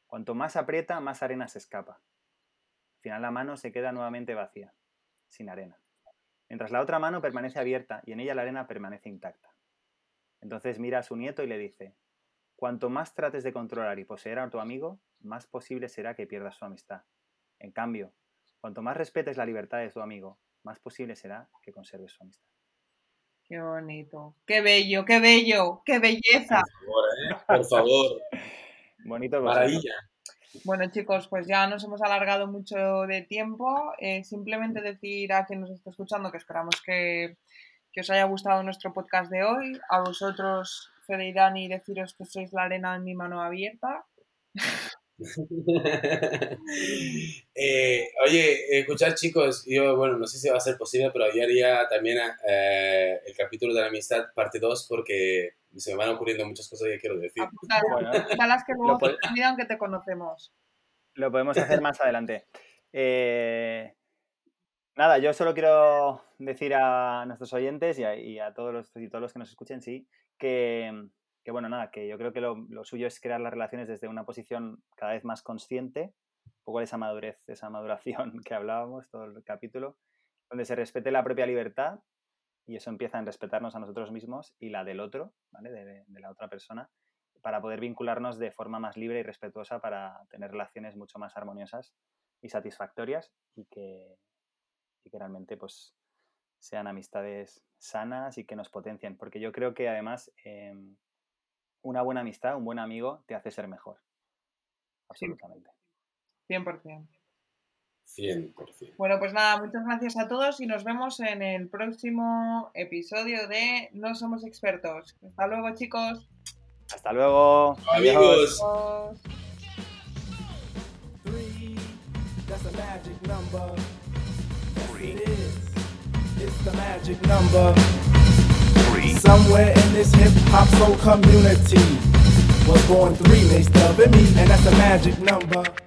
Cuanto más aprieta, más arena se escapa. Al final la mano se queda nuevamente vacía, sin arena mientras la otra mano permanece abierta y en ella la arena permanece intacta. Entonces mira a su nieto y le dice, cuanto más trates de controlar y poseer a tu amigo, más posible será que pierdas su amistad. En cambio, cuanto más respetes la libertad de tu amigo, más posible será que conserves su amistad. Qué bonito, qué bello, qué bello, qué belleza. Por favor, ¿eh? Bonito. Maravilla. Bueno chicos, pues ya nos hemos alargado mucho de tiempo. Eh, simplemente decir a quien nos está escuchando que esperamos que, os haya gustado nuestro podcast de hoy. A vosotros, Fede y Dani, deciros que sois la arena en mi mano abierta. Eh, oye, escuchar chicos, yo, bueno, no sé si va a ser posible, pero yo haría también eh, el capítulo de la amistad parte 2 porque se me van ocurriendo muchas cosas que quiero decir. Bueno, las que luego te olvidan que te conocemos. Lo podemos hacer más adelante. Eh, nada, yo solo quiero decir a nuestros oyentes y a, todos, los, y todos los que nos escuchen, sí, que, que bueno, nada, que yo creo que lo, suyo es crear las relaciones desde una posición cada vez más consciente, un poco esa madurez, esa maduración que hablábamos todo el capítulo, donde se respete la propia libertad y eso empieza en respetarnos a nosotros mismos y la del otro, ¿vale? De, la otra persona, para poder vincularnos de forma más libre y respetuosa para tener relaciones mucho más armoniosas y satisfactorias y que, y que realmente pues sean amistades sanas y que nos potencien, porque yo creo que además em, una buena amistad, un buen amigo, te hace ser mejor. Absolutamente. 100%. 100%. Bueno, pues nada, muchas gracias a todos y nos vemos en el próximo episodio de No Somos Expertos. Hasta luego, chicos. Hasta luego. Amigos. Somewhere in this hip hop soul community was born three, they stub me, and that's a magic number.